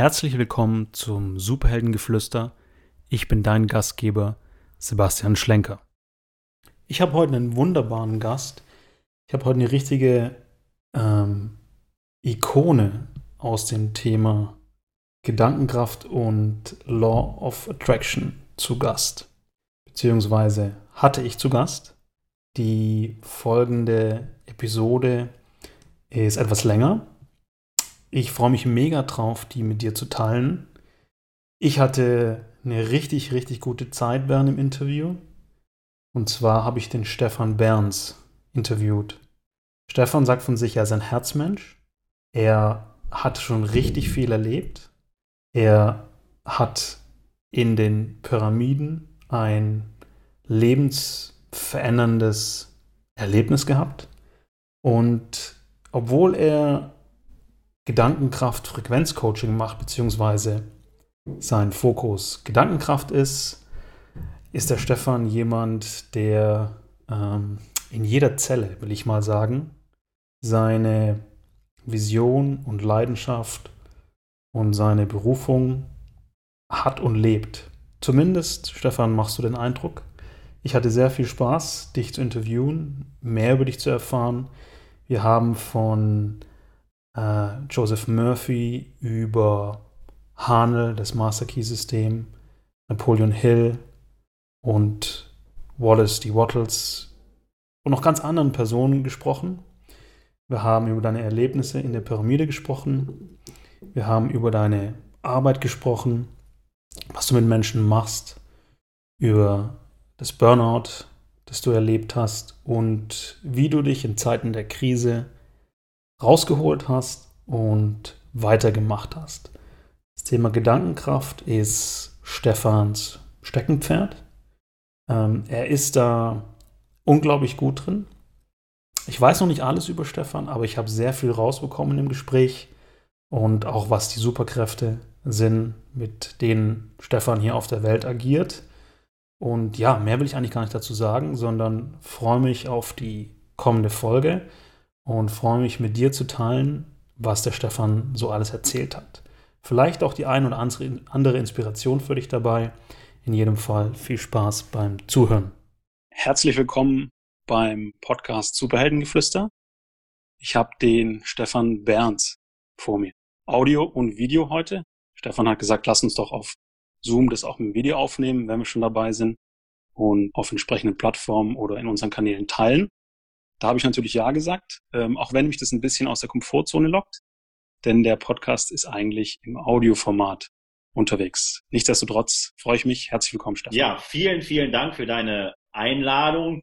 Herzlich willkommen zum Superheldengeflüster. Ich bin dein Gastgeber, Sebastian Schlenker. Ich habe heute einen wunderbaren Gast. Ich habe heute eine richtige ähm, Ikone aus dem Thema Gedankenkraft und Law of Attraction zu Gast. Beziehungsweise hatte ich zu Gast. Die folgende Episode ist etwas länger. Ich freue mich mega drauf, die mit dir zu teilen. Ich hatte eine richtig, richtig gute Zeit während dem Interview. Und zwar habe ich den Stefan Berns interviewt. Stefan sagt von sich, er ist ein Herzmensch. Er hat schon richtig viel erlebt. Er hat in den Pyramiden ein lebensveränderndes Erlebnis gehabt. Und obwohl er Gedankenkraft Frequenzcoaching macht, beziehungsweise sein Fokus Gedankenkraft ist, ist der Stefan jemand, der ähm, in jeder Zelle, will ich mal sagen, seine Vision und Leidenschaft und seine Berufung hat und lebt. Zumindest, Stefan, machst du den Eindruck. Ich hatte sehr viel Spaß, dich zu interviewen, mehr über dich zu erfahren. Wir haben von äh, Joseph Murphy über Hanel, das Master Key System, Napoleon Hill und Wallace D. Wattles und noch ganz anderen Personen gesprochen. Wir haben über deine Erlebnisse in der Pyramide gesprochen. Wir haben über deine Arbeit gesprochen, was du mit Menschen machst, über das Burnout, das du erlebt hast und wie du dich in Zeiten der Krise rausgeholt hast und weitergemacht hast. Das Thema Gedankenkraft ist Stefans Steckenpferd. Ähm, er ist da unglaublich gut drin. Ich weiß noch nicht alles über Stefan, aber ich habe sehr viel rausbekommen im Gespräch und auch was die Superkräfte sind, mit denen Stefan hier auf der Welt agiert. Und ja, mehr will ich eigentlich gar nicht dazu sagen, sondern freue mich auf die kommende Folge und freue mich mit dir zu teilen, was der Stefan so alles erzählt hat. Vielleicht auch die ein oder andere Inspiration für dich dabei. In jedem Fall viel Spaß beim Zuhören. Herzlich willkommen beim Podcast Superheldengeflüster. Ich habe den Stefan Berns vor mir. Audio und Video heute. Stefan hat gesagt, lass uns doch auf Zoom das auch mit Video aufnehmen, wenn wir schon dabei sind und auf entsprechenden Plattformen oder in unseren Kanälen teilen. Da habe ich natürlich Ja gesagt, ähm, auch wenn mich das ein bisschen aus der Komfortzone lockt, denn der Podcast ist eigentlich im Audioformat unterwegs. Nichtsdestotrotz freue ich mich. Herzlich willkommen, Stefan. Ja, vielen, vielen Dank für deine Einladung.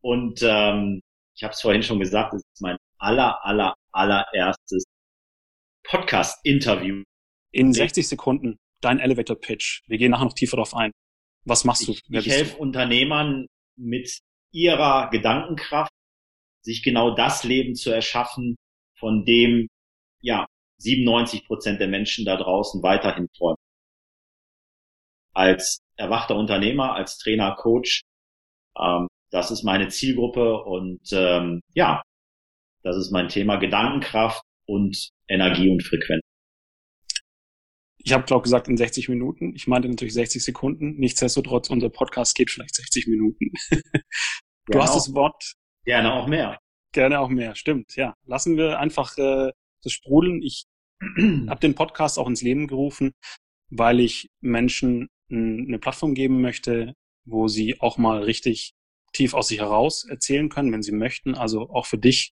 Und ähm, ich habe es vorhin schon gesagt, es ist mein aller, aller, allererstes Podcast-Interview. In 60 Sekunden dein Elevator-Pitch. Wir gehen nachher noch tiefer darauf ein. Was machst du? Ich, ich helfe Unternehmern mit ihrer Gedankenkraft sich genau das Leben zu erschaffen, von dem ja 97 Prozent der Menschen da draußen weiterhin träumen. Als erwachter Unternehmer, als Trainer, Coach, ähm, das ist meine Zielgruppe und ähm, ja, das ist mein Thema Gedankenkraft und Energie und Frequenz. Ich habe glaube gesagt in 60 Minuten. Ich meinte natürlich 60 Sekunden. Nichtsdestotrotz, unser Podcast geht vielleicht 60 Minuten. du Gerne hast das Wort Gerne auch mehr. Gerne auch mehr, stimmt, ja. Lassen wir einfach äh, das sprudeln. Ich habe den Podcast auch ins Leben gerufen, weil ich Menschen eine Plattform geben möchte, wo sie auch mal richtig tief aus sich heraus erzählen können, wenn sie möchten. Also auch für dich,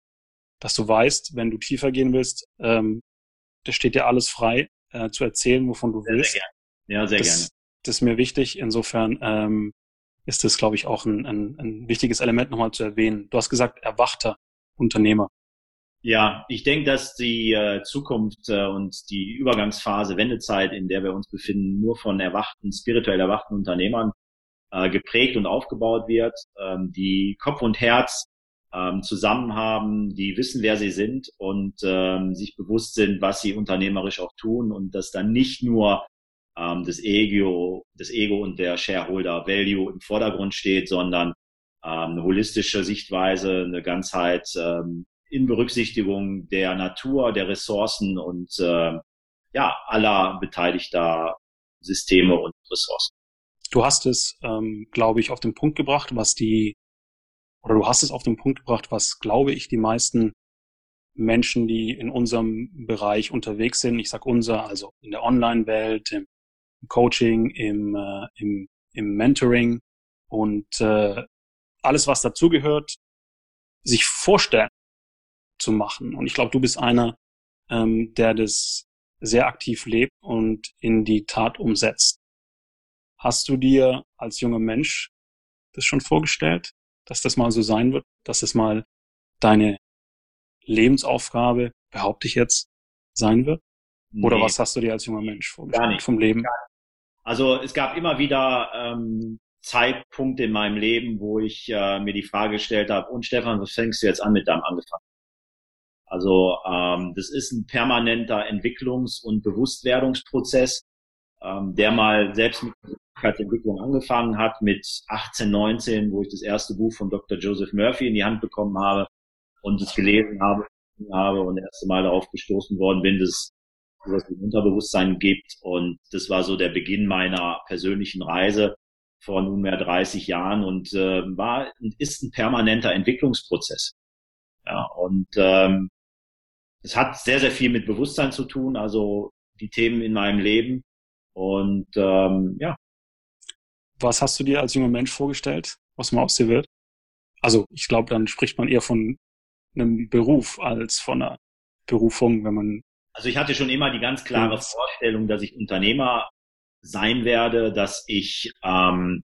dass du weißt, wenn du tiefer gehen willst, ähm, da steht dir alles frei, äh, zu erzählen, wovon du sehr, willst. Sehr gerne. Ja, sehr das, gerne. Das ist mir wichtig. Insofern ähm, ist das, glaube ich, auch ein, ein, ein wichtiges Element nochmal zu erwähnen. Du hast gesagt, erwachter Unternehmer. Ja, ich denke, dass die äh, Zukunft äh, und die Übergangsphase, Wendezeit, in der wir uns befinden, nur von erwachten, spirituell erwachten Unternehmern äh, geprägt und aufgebaut wird, ähm, die Kopf und Herz ähm, zusammen haben, die wissen, wer sie sind und ähm, sich bewusst sind, was sie unternehmerisch auch tun und dass dann nicht nur ähm, das Ego, das Ego und der Shareholder Value im Vordergrund steht, sondern ähm, eine holistische Sichtweise, eine Ganzheit ähm, in Berücksichtigung der Natur, der Ressourcen und äh, ja, aller beteiligter Systeme und Ressourcen. Du hast es, ähm, glaube ich, auf den Punkt gebracht, was die, oder du hast es auf den Punkt gebracht, was, glaube ich, die meisten Menschen, die in unserem Bereich unterwegs sind, ich sag unser, also in der Online-Welt, im Coaching, im, äh, im, im Mentoring und äh, alles, was dazugehört, sich vorstellen zu machen. Und ich glaube, du bist einer, ähm, der das sehr aktiv lebt und in die Tat umsetzt. Hast du dir als junger Mensch das schon vorgestellt, dass das mal so sein wird, dass es mal deine Lebensaufgabe, behaupte ich jetzt, sein wird? Oder was hast du dir als junger Mensch vorgestellt Gar nicht. vom Leben? Also es gab immer wieder ähm, Zeitpunkte in meinem Leben, wo ich äh, mir die Frage gestellt habe, und Stefan, was fängst du jetzt an mit deinem angefangen? Also ähm, das ist ein permanenter Entwicklungs- und Bewusstwerdungsprozess, ähm, der mal selbst mit Persönlichkeitsentwicklung angefangen hat, mit 18, 19, wo ich das erste Buch von Dr. Joseph Murphy in die Hand bekommen habe und es gelesen habe, habe und das erste Mal darauf gestoßen worden bin, dass sowas wie Unterbewusstsein gibt. Und das war so der Beginn meiner persönlichen Reise vor nunmehr 30 Jahren und äh, war ist ein permanenter Entwicklungsprozess. Ja, und ähm, es hat sehr, sehr viel mit Bewusstsein zu tun, also die Themen in meinem Leben. Und ähm, ja. Was hast du dir als junger Mensch vorgestellt, was mal aus dir wird? Also ich glaube, dann spricht man eher von einem Beruf als von einer Berufung, wenn man. Also ich hatte schon immer die ganz klare Vorstellung, dass ich Unternehmer sein werde, dass ich ähm,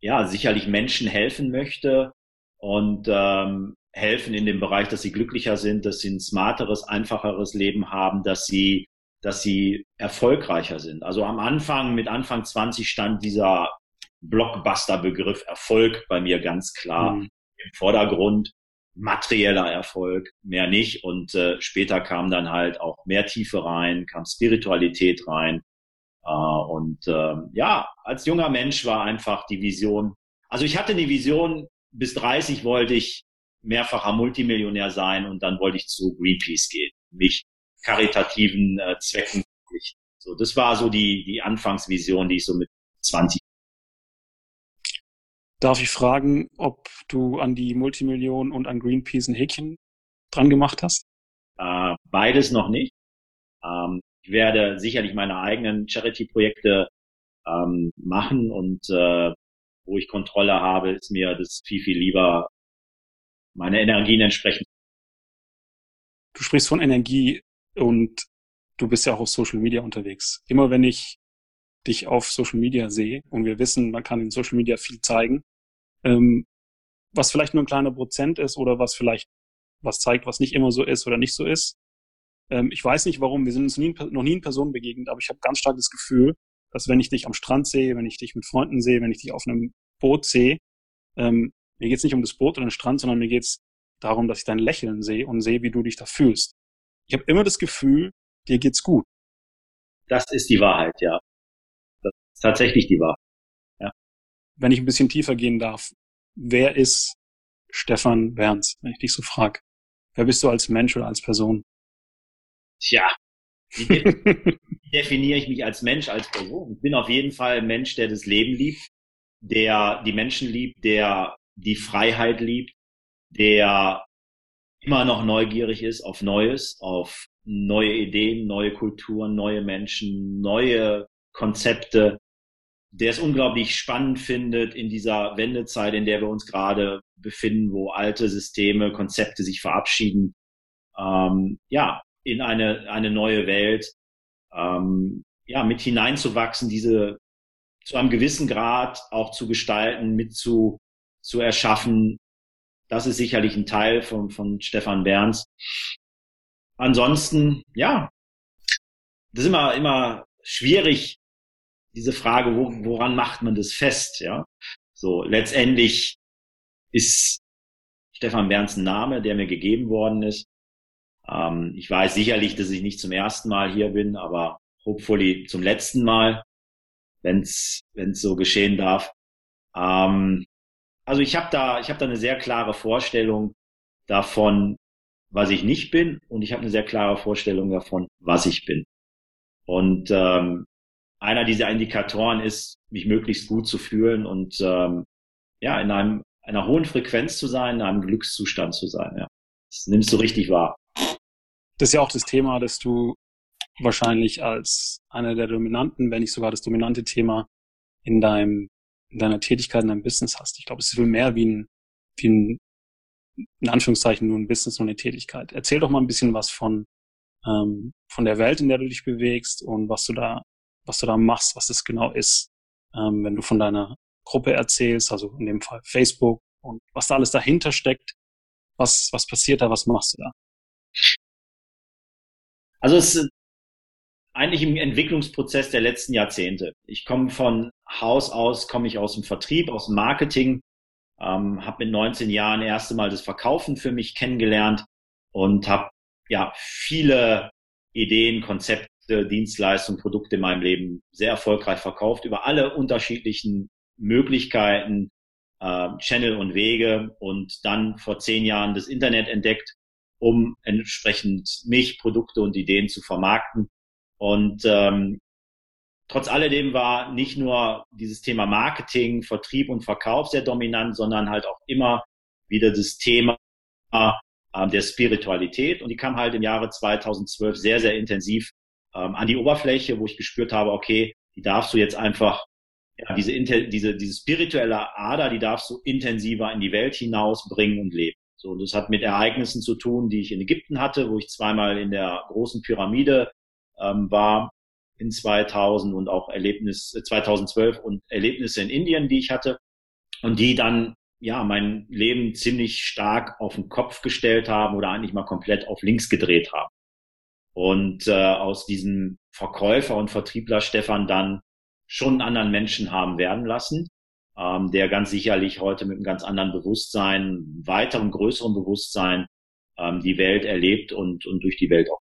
ja sicherlich Menschen helfen möchte und ähm, helfen in dem Bereich, dass sie glücklicher sind, dass sie ein smarteres, einfacheres Leben haben, dass sie dass sie erfolgreicher sind. Also am Anfang, mit Anfang 20 stand dieser Blockbuster-Begriff Erfolg bei mir ganz klar mhm. im Vordergrund. Materieller Erfolg, mehr nicht. Und äh, später kam dann halt auch mehr Tiefe rein, kam Spiritualität rein. Uh, und uh, ja, als junger Mensch war einfach die Vision. Also ich hatte eine Vision, bis 30 wollte ich mehrfacher Multimillionär sein und dann wollte ich zu Greenpeace gehen, mich karitativen äh, Zwecken. So, das war so die, die Anfangsvision, die ich so mit 20. Darf ich fragen, ob du an die Multimillion und an Greenpeace ein Häkchen dran gemacht hast? Äh, beides noch nicht. Ähm, ich werde sicherlich meine eigenen Charity-Projekte ähm, machen und äh, wo ich Kontrolle habe, ist mir das viel, viel lieber, meine Energien entsprechend. Du sprichst von Energie und du bist ja auch auf Social Media unterwegs. Immer wenn ich dich auf Social Media sehe und wir wissen, man kann in Social Media viel zeigen, ähm, was vielleicht nur ein kleiner Prozent ist oder was vielleicht was zeigt, was nicht immer so ist oder nicht so ist, ähm, ich weiß nicht warum, wir sind uns nie, noch nie in Person begegnet, aber ich habe ganz stark das Gefühl, dass wenn ich dich am Strand sehe, wenn ich dich mit Freunden sehe, wenn ich dich auf einem Boot sehe, ähm, mir geht's nicht um das Boot oder den Strand, sondern mir geht's darum, dass ich dein Lächeln sehe und sehe, wie du dich da fühlst. Ich habe immer das Gefühl, dir geht's gut. Das ist die Wahrheit, ja. Das ist tatsächlich die Wahrheit. Wenn ich ein bisschen tiefer gehen darf, wer ist Stefan Berns, wenn ich dich so frage? Wer bist du als Mensch oder als Person? Tja, wie definiere ich mich als Mensch, als Person? Ich bin auf jeden Fall ein Mensch, der das Leben liebt, der die Menschen liebt, der die Freiheit liebt, der immer noch neugierig ist auf Neues, auf neue Ideen, neue Kulturen, neue Menschen, neue Konzepte, der es unglaublich spannend findet in dieser Wendezeit, in der wir uns gerade befinden, wo alte Systeme, Konzepte sich verabschieden. Ähm, ja, in eine, eine neue Welt, ähm, ja, mit hineinzuwachsen, diese zu einem gewissen Grad auch zu gestalten, mit zu, zu erschaffen. Das ist sicherlich ein Teil von, von Stefan Berns. Ansonsten, ja, das ist immer, immer schwierig, diese Frage, wo, woran macht man das fest, ja? So, letztendlich ist Stefan Berns ein Name, der mir gegeben worden ist. Ähm, ich weiß sicherlich, dass ich nicht zum ersten Mal hier bin, aber hopefully zum letzten Mal, wenn es so geschehen darf. Ähm, also ich habe da, ich habe da eine sehr klare Vorstellung davon, was ich nicht bin, und ich habe eine sehr klare Vorstellung davon, was ich bin. Und ähm, einer dieser Indikatoren ist, mich möglichst gut zu fühlen und ähm, ja, in einem einer hohen Frequenz zu sein, in einem Glückszustand zu sein. Ja. Das nimmst du richtig wahr. Das ist ja auch das Thema, das du wahrscheinlich als einer der dominanten, wenn nicht sogar das dominante Thema in deinem in deiner Tätigkeit, in deinem Business hast. Ich glaube, es ist viel mehr wie ein, wie ein, in Anführungszeichen nur ein Business, nur eine Tätigkeit. Erzähl doch mal ein bisschen was von, ähm, von der Welt, in der du dich bewegst und was du da, was du da machst, was das genau ist. Ähm, wenn du von deiner Gruppe erzählst, also in dem Fall Facebook und was da alles dahinter steckt, was, was passiert da, was machst du da? Also es ist eigentlich im Entwicklungsprozess der letzten Jahrzehnte. Ich komme von Haus aus, komme ich aus dem Vertrieb, aus dem Marketing, ähm, habe mit 19 Jahren erste Mal das Verkaufen für mich kennengelernt und habe ja viele Ideen, Konzepte, Dienstleistungen, Produkte in meinem Leben sehr erfolgreich verkauft über alle unterschiedlichen Möglichkeiten, äh, Channel und Wege und dann vor zehn Jahren das Internet entdeckt, um entsprechend mich, Produkte und Ideen zu vermarkten. Und ähm, trotz alledem war nicht nur dieses Thema Marketing, Vertrieb und Verkauf sehr dominant, sondern halt auch immer wieder das Thema äh, der Spiritualität. Und die kam halt im Jahre 2012 sehr, sehr intensiv ähm, an die Oberfläche, wo ich gespürt habe, okay, die darfst du jetzt einfach, ja, diese, diese, diese spirituelle Ader, die darfst du intensiver in die Welt hinausbringen und leben. So, und das hat mit Ereignissen zu tun, die ich in Ägypten hatte, wo ich zweimal in der großen Pyramide ähm, war, in 2000 und auch Erlebnis 2012 äh, und Erlebnisse in Indien, die ich hatte und die dann ja mein Leben ziemlich stark auf den Kopf gestellt haben oder eigentlich mal komplett auf links gedreht haben. Und äh, aus diesem Verkäufer und Vertriebler Stefan dann schon einen anderen Menschen haben werden lassen, ähm, der ganz sicherlich heute mit einem ganz anderen Bewusstsein, weiterem größeren Bewusstsein ähm, die Welt erlebt und, und durch die Welt auch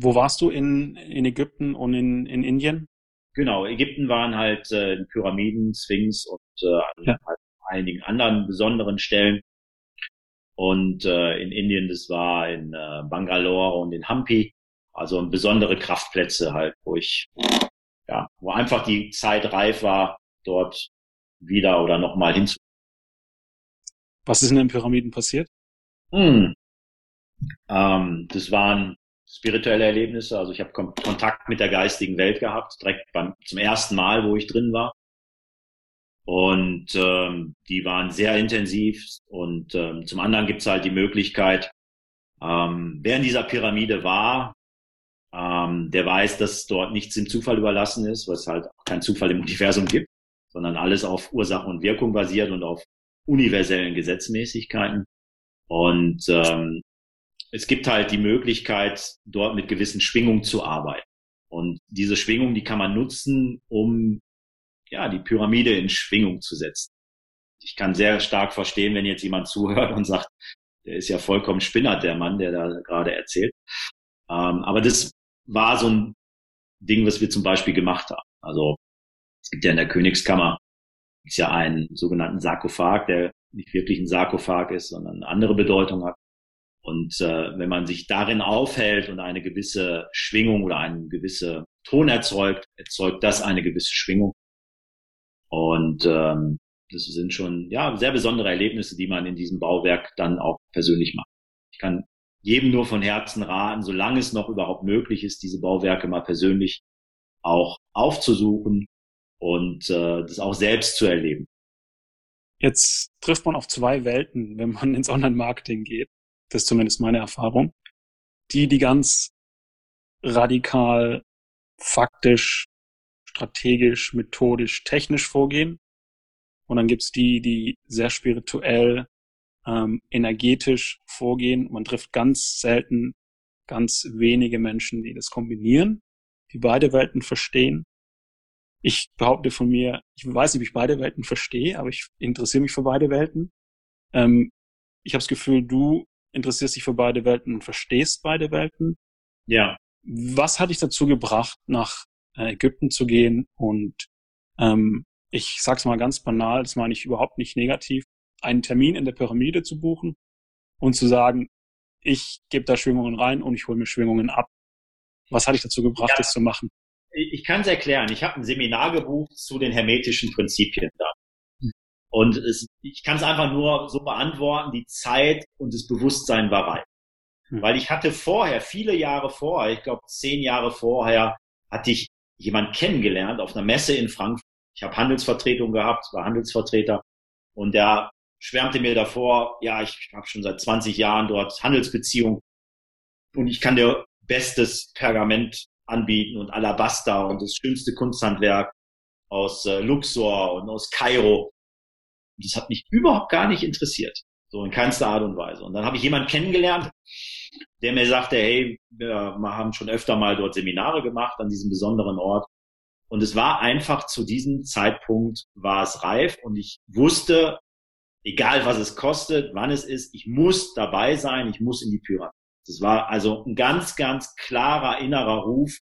wo warst du in, in Ägypten und in, in Indien? Genau, Ägypten waren halt äh, Pyramiden, Sphinx und äh, ja. halt einigen anderen besonderen Stellen. Und äh, in Indien, das war in äh, Bangalore und in Hampi, also besondere Kraftplätze halt, wo ich, ja, wo einfach die Zeit reif war, dort wieder oder nochmal hinzu. Was ist in den Pyramiden passiert? Hm. Ähm, das waren spirituelle Erlebnisse. Also ich habe Kontakt mit der geistigen Welt gehabt, direkt beim, zum ersten Mal, wo ich drin war. Und ähm, die waren sehr intensiv. Und ähm, zum anderen gibt es halt die Möglichkeit, ähm, wer in dieser Pyramide war, ähm, der weiß, dass dort nichts dem Zufall überlassen ist, was halt auch kein Zufall im Universum gibt, sondern alles auf Ursache und Wirkung basiert und auf universellen Gesetzmäßigkeiten. Und ähm, es gibt halt die Möglichkeit, dort mit gewissen Schwingungen zu arbeiten. Und diese Schwingung, die kann man nutzen, um ja die Pyramide in Schwingung zu setzen. Ich kann sehr stark verstehen, wenn jetzt jemand zuhört und sagt, der ist ja vollkommen spinnert, der Mann, der da gerade erzählt. Ähm, aber das war so ein Ding, was wir zum Beispiel gemacht haben. Also es gibt ja in der Königskammer ist ja einen sogenannten Sarkophag, der nicht wirklich ein Sarkophag ist, sondern eine andere Bedeutung hat. Und äh, wenn man sich darin aufhält und eine gewisse Schwingung oder einen gewisse Ton erzeugt, erzeugt das eine gewisse Schwingung. Und ähm, das sind schon ja sehr besondere Erlebnisse, die man in diesem Bauwerk dann auch persönlich macht. Ich kann jedem nur von Herzen raten, solange es noch überhaupt möglich ist, diese Bauwerke mal persönlich auch aufzusuchen und äh, das auch selbst zu erleben. Jetzt trifft man auf zwei Welten, wenn man ins Online-Marketing geht. Das ist zumindest meine Erfahrung. Die, die ganz radikal, faktisch, strategisch, methodisch, technisch vorgehen. Und dann gibt's die, die sehr spirituell, ähm, energetisch vorgehen. Man trifft ganz selten ganz wenige Menschen, die das kombinieren, die beide Welten verstehen. Ich behaupte von mir, ich weiß nicht, ob ich beide Welten verstehe, aber ich interessiere mich für beide Welten. Ähm, ich habe das Gefühl, du interessierst dich für beide Welten und verstehst beide Welten. Ja. Was hat dich dazu gebracht, nach Ägypten zu gehen und ähm, ich sag's mal ganz banal, das meine ich überhaupt nicht negativ, einen Termin in der Pyramide zu buchen und zu sagen, ich gebe da Schwingungen rein und ich hole mir Schwingungen ab. Was hat dich dazu gebracht, ja. das zu machen? Ich kann es erklären. Ich habe ein Seminar gebucht zu den hermetischen Prinzipien da. Hm. Und es, ich kann es einfach nur so beantworten, die Zeit und das Bewusstsein war reif. Hm. Weil ich hatte vorher, viele Jahre vorher, ich glaube zehn Jahre vorher, hatte ich jemand kennengelernt auf einer Messe in Frankfurt. Ich habe Handelsvertretung gehabt, war Handelsvertreter und der schwärmte mir davor, ja, ich habe schon seit 20 Jahren dort Handelsbeziehungen und ich kann dir bestes Pergament anbieten und Alabaster und das schönste Kunsthandwerk aus äh, Luxor und aus Kairo. Und das hat mich überhaupt gar nicht interessiert. So in keinster Art und Weise. Und dann habe ich jemanden kennengelernt, der mir sagte, hey, wir haben schon öfter mal dort Seminare gemacht an diesem besonderen Ort. Und es war einfach zu diesem Zeitpunkt war es reif und ich wusste, egal was es kostet, wann es ist, ich muss dabei sein, ich muss in die Pyramide. Das war also ein ganz, ganz klarer innerer Ruf,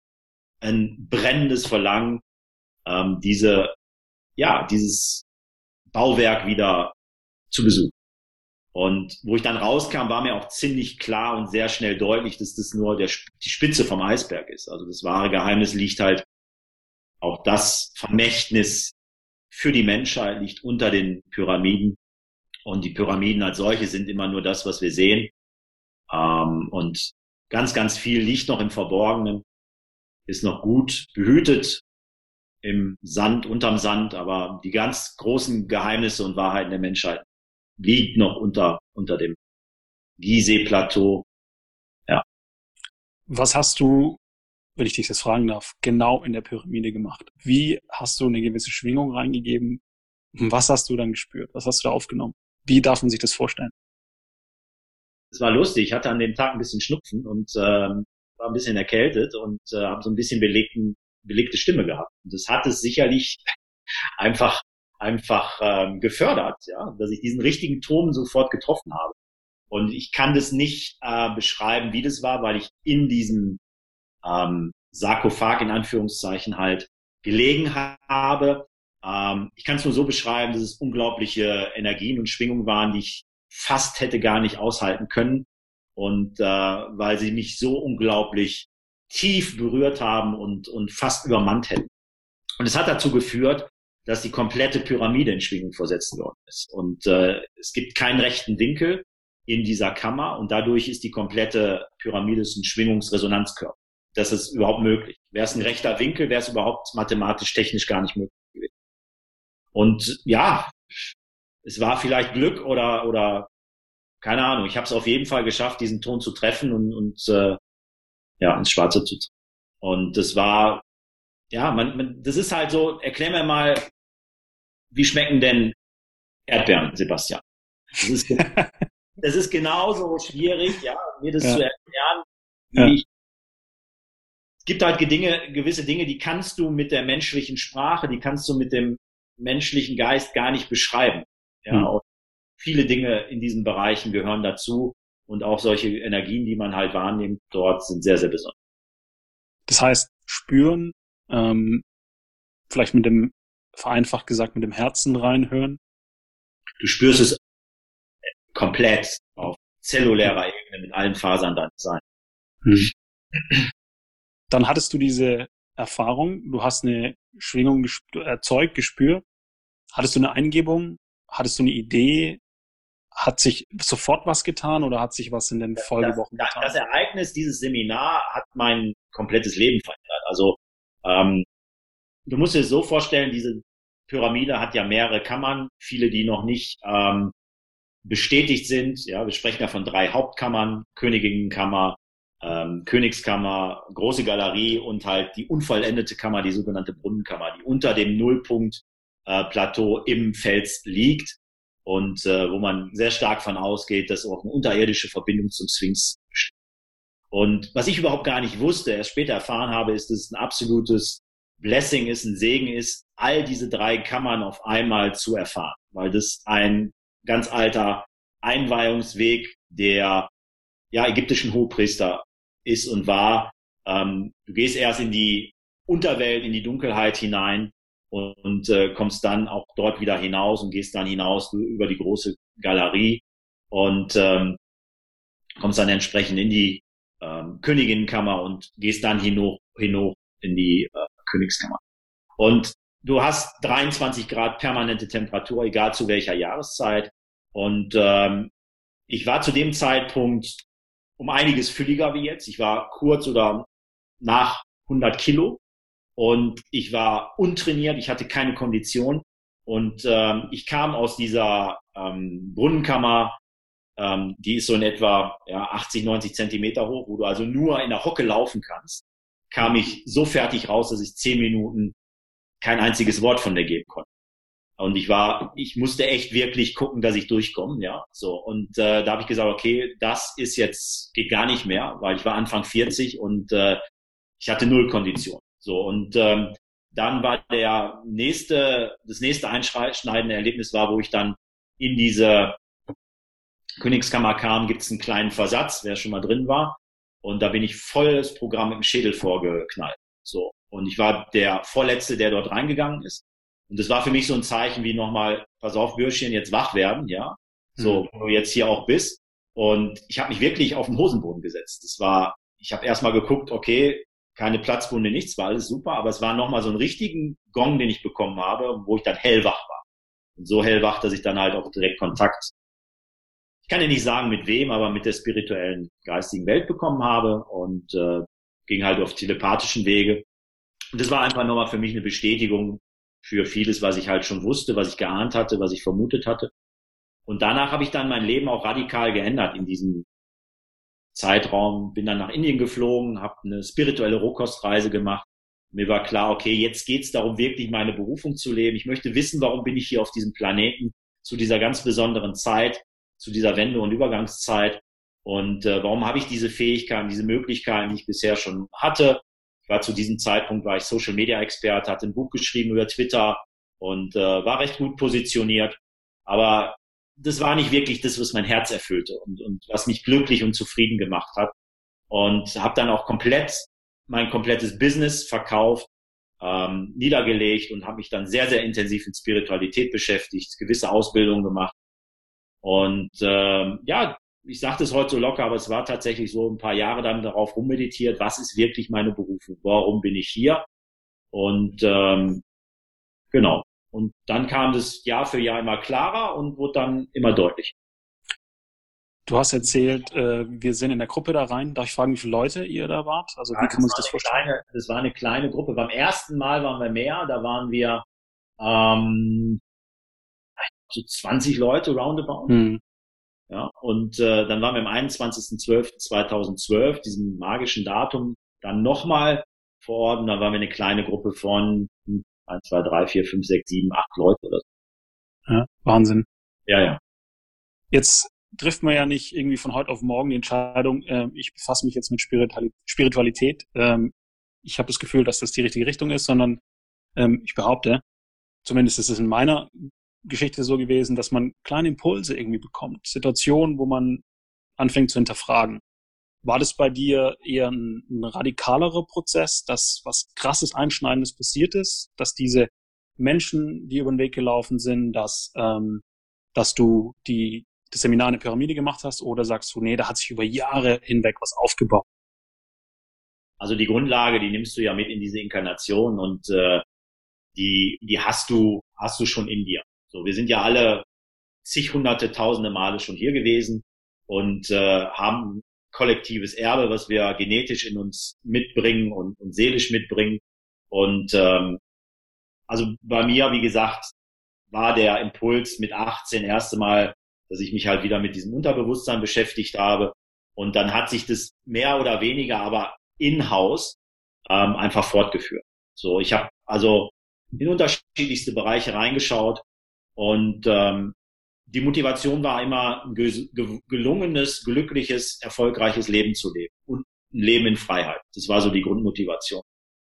ein brennendes Verlangen, ähm, diese, ja, dieses Bauwerk wieder zu besuchen. Und wo ich dann rauskam, war mir auch ziemlich klar und sehr schnell deutlich, dass das nur der, die Spitze vom Eisberg ist. Also das wahre Geheimnis liegt halt, auch das Vermächtnis für die Menschheit liegt unter den Pyramiden. Und die Pyramiden als solche sind immer nur das, was wir sehen. Ähm, und ganz, ganz viel liegt noch im Verborgenen, ist noch gut behütet im Sand, unterm Sand, aber die ganz großen Geheimnisse und Wahrheiten der Menschheit liegt noch unter, unter dem Gizeh-Plateau. Ja. Was hast du, wenn ich dich das fragen darf, genau in der Pyramide gemacht? Wie hast du eine gewisse Schwingung reingegeben? Was hast du dann gespürt? Was hast du da aufgenommen? Wie darf man sich das vorstellen? Es war lustig. Ich hatte an dem Tag ein bisschen Schnupfen und ähm, war ein bisschen erkältet und äh, habe so ein bisschen belegten, belegte Stimme gehabt. Und das hat es sicherlich einfach einfach ähm, gefördert, ja, dass ich diesen richtigen Ton sofort getroffen habe. Und ich kann das nicht äh, beschreiben, wie das war, weil ich in diesem ähm, Sarkophag in Anführungszeichen halt gelegen habe. Ähm, ich kann es nur so beschreiben, dass es unglaubliche Energien und Schwingungen waren, die ich fast hätte gar nicht aushalten können. Und äh, weil sie mich so unglaublich tief berührt haben und, und fast übermannt hätten. Und es hat dazu geführt, dass die komplette Pyramide in Schwingung versetzt worden ist. Und äh, es gibt keinen rechten Winkel in dieser Kammer und dadurch ist die komplette Pyramide ein Schwingungsresonanzkörper. Das ist überhaupt möglich. Wäre es ein rechter Winkel, wäre es überhaupt mathematisch, technisch gar nicht möglich gewesen. Und ja, es war vielleicht Glück oder oder keine Ahnung. Ich habe es auf jeden Fall geschafft, diesen Ton zu treffen und, und äh, ja ins Schwarze zu. Und das war ja, man, man, das ist halt so. Erklär mir mal, wie schmecken denn Erdbeeren, Sebastian? Das ist, das ist genauso schwierig, ja, mir das ja. zu erklären. Ja. Ich, es gibt halt Dinge, gewisse Dinge, die kannst du mit der menschlichen Sprache, die kannst du mit dem menschlichen Geist gar nicht beschreiben. Ja, mhm. viele Dinge in diesen Bereichen gehören dazu und auch solche Energien, die man halt wahrnimmt, dort sind sehr, sehr besonders. Das heißt, spüren, ähm, vielleicht mit dem vereinfacht gesagt mit dem Herzen reinhören? Du spürst es komplett auf zellulärer Ebene mit allen Fasern deines Sein. Hm. Dann hattest du diese Erfahrung, du hast eine Schwingung gesp erzeugt, gespürt. Hattest du eine Eingebung? Hattest du eine Idee? Hat sich sofort was getan oder hat sich was in den Folgewochen das, getan? Das Ereignis dieses Seminar hat mein komplettes Leben verändert. Also ähm, du musst dir so vorstellen, diese Pyramide hat ja mehrere Kammern, viele, die noch nicht ähm, bestätigt sind. Ja, wir sprechen ja von drei Hauptkammern, Königinnenkammer, ähm, Königskammer, große Galerie und halt die unvollendete Kammer, die sogenannte Brunnenkammer, die unter dem Nullpunkt äh, im Fels liegt und äh, wo man sehr stark von ausgeht, dass auch eine unterirdische Verbindung zum Sphinx besteht. Und was ich überhaupt gar nicht wusste, erst später erfahren habe, ist, dass es ein absolutes Blessing ist, ein Segen ist, all diese drei Kammern auf einmal zu erfahren, weil das ein ganz alter Einweihungsweg der ja, ägyptischen Hochpriester ist und war. Ähm, du gehst erst in die Unterwelt, in die Dunkelheit hinein und, und äh, kommst dann auch dort wieder hinaus und gehst dann hinaus über die große Galerie und ähm, kommst dann entsprechend in die ähm, Königinnenkammer und gehst dann hinauf, hinauf in die äh, Königskammer. Und du hast 23 Grad permanente Temperatur, egal zu welcher Jahreszeit. Und ähm, ich war zu dem Zeitpunkt um einiges fülliger wie jetzt. Ich war kurz oder nach 100 Kilo und ich war untrainiert, ich hatte keine Kondition und ähm, ich kam aus dieser ähm, Brunnenkammer, ähm, die ist so in etwa ja, 80, 90 Zentimeter hoch, wo du also nur in der Hocke laufen kannst, kam ich so fertig raus, dass ich zehn Minuten kein einziges Wort von der geben konnte. Und ich war, ich musste echt wirklich gucken, dass ich durchkomme, ja. So und äh, da habe ich gesagt, okay, das ist jetzt geht gar nicht mehr, weil ich war Anfang 40 und äh, ich hatte null Kondition. So und ähm, dann war der nächste, das nächste einschneidende Erlebnis war, wo ich dann in diese Königskammer kam, gibt es einen kleinen Versatz, wer schon mal drin war. Und da bin ich volles Programm mit dem Schädel vorgeknallt. So. Und ich war der Vorletzte, der dort reingegangen ist. Und das war für mich so ein Zeichen wie nochmal, pass auf, Bürschchen, jetzt wach werden, ja. So, mhm. wo du jetzt hier auch bist. Und ich habe mich wirklich auf den Hosenboden gesetzt. Das war, ich habe erstmal geguckt, okay, keine Platzwunde, nichts, war alles super, aber es war nochmal so einen richtigen Gong, den ich bekommen habe, wo ich dann hellwach war. Und so hellwach, dass ich dann halt auch direkt Kontakt, ich kann ja nicht sagen mit wem, aber mit der spirituellen, geistigen Welt bekommen habe und äh, ging halt auf telepathischen Wege. Und das war einfach nochmal für mich eine Bestätigung, für vieles, was ich halt schon wusste, was ich geahnt hatte, was ich vermutet hatte. Und danach habe ich dann mein Leben auch radikal geändert in diesem Zeitraum. Bin dann nach Indien geflogen, habe eine spirituelle Rohkostreise gemacht. Mir war klar, okay, jetzt geht's darum, wirklich meine Berufung zu leben. Ich möchte wissen, warum bin ich hier auf diesem Planeten zu dieser ganz besonderen Zeit, zu dieser Wende- und Übergangszeit. Und äh, warum habe ich diese Fähigkeiten, diese Möglichkeiten, die ich bisher schon hatte, ich war zu diesem Zeitpunkt war ich Social Media Experte, hatte ein Buch geschrieben über Twitter und äh, war recht gut positioniert. Aber das war nicht wirklich das, was mein Herz erfüllte und, und was mich glücklich und zufrieden gemacht hat. Und habe dann auch komplett mein komplettes Business verkauft, ähm, niedergelegt und habe mich dann sehr, sehr intensiv in Spiritualität beschäftigt, gewisse Ausbildungen gemacht. Und ähm, ja, ich sage das heute so locker, aber es war tatsächlich so ein paar Jahre dann darauf rummeditiert, was ist wirklich meine Berufung, warum bin ich hier? Und ähm, genau. Und dann kam das Jahr für Jahr immer klarer und wurde dann immer deutlicher. Du hast erzählt, äh, wir sind in der Gruppe da rein. Darf ich fragen, wie viele Leute ihr da wart? Also ja, wie kann man sich das vorstellen? Kleine, das war eine kleine Gruppe. Beim ersten Mal waren wir mehr. Da waren wir ähm, so 20 Leute roundabout. Hm. Ja, und äh, dann waren wir am 21.12.2012, diesem magischen Datum, dann nochmal vor Ort und dann waren wir eine kleine Gruppe von 1, 2, 3, 4, 5, 6, 7, 8 Leute oder so. Ja, Wahnsinn. Ja, ja. Jetzt trifft man ja nicht irgendwie von heute auf morgen die Entscheidung, äh, ich befasse mich jetzt mit Spiritualität. Ähm, ich habe das Gefühl, dass das die richtige Richtung ist, sondern ähm, ich behaupte, zumindest ist es in meiner Geschichte so gewesen, dass man kleine Impulse irgendwie bekommt, Situationen, wo man anfängt zu hinterfragen. War das bei dir eher ein, ein radikalerer Prozess, dass was krasses, einschneidendes passiert ist, dass diese Menschen, die über den Weg gelaufen sind, dass, ähm, dass du die, das Seminar in der Pyramide gemacht hast oder sagst du, nee, da hat sich über Jahre hinweg was aufgebaut? Also die Grundlage, die nimmst du ja mit in diese Inkarnation und äh, die, die hast du, hast du schon in dir. So, wir sind ja alle zig hunderte, tausende Male schon hier gewesen und äh, haben kollektives Erbe, was wir genetisch in uns mitbringen und, und seelisch mitbringen. Und ähm, also bei mir, wie gesagt, war der Impuls mit 18 erste Mal, dass ich mich halt wieder mit diesem Unterbewusstsein beschäftigt habe. Und dann hat sich das mehr oder weniger aber in-house ähm, einfach fortgeführt. So, ich habe also in unterschiedlichste Bereiche reingeschaut und ähm, die Motivation war immer, ein gelungenes, glückliches, erfolgreiches Leben zu leben und ein Leben in Freiheit. Das war so die Grundmotivation.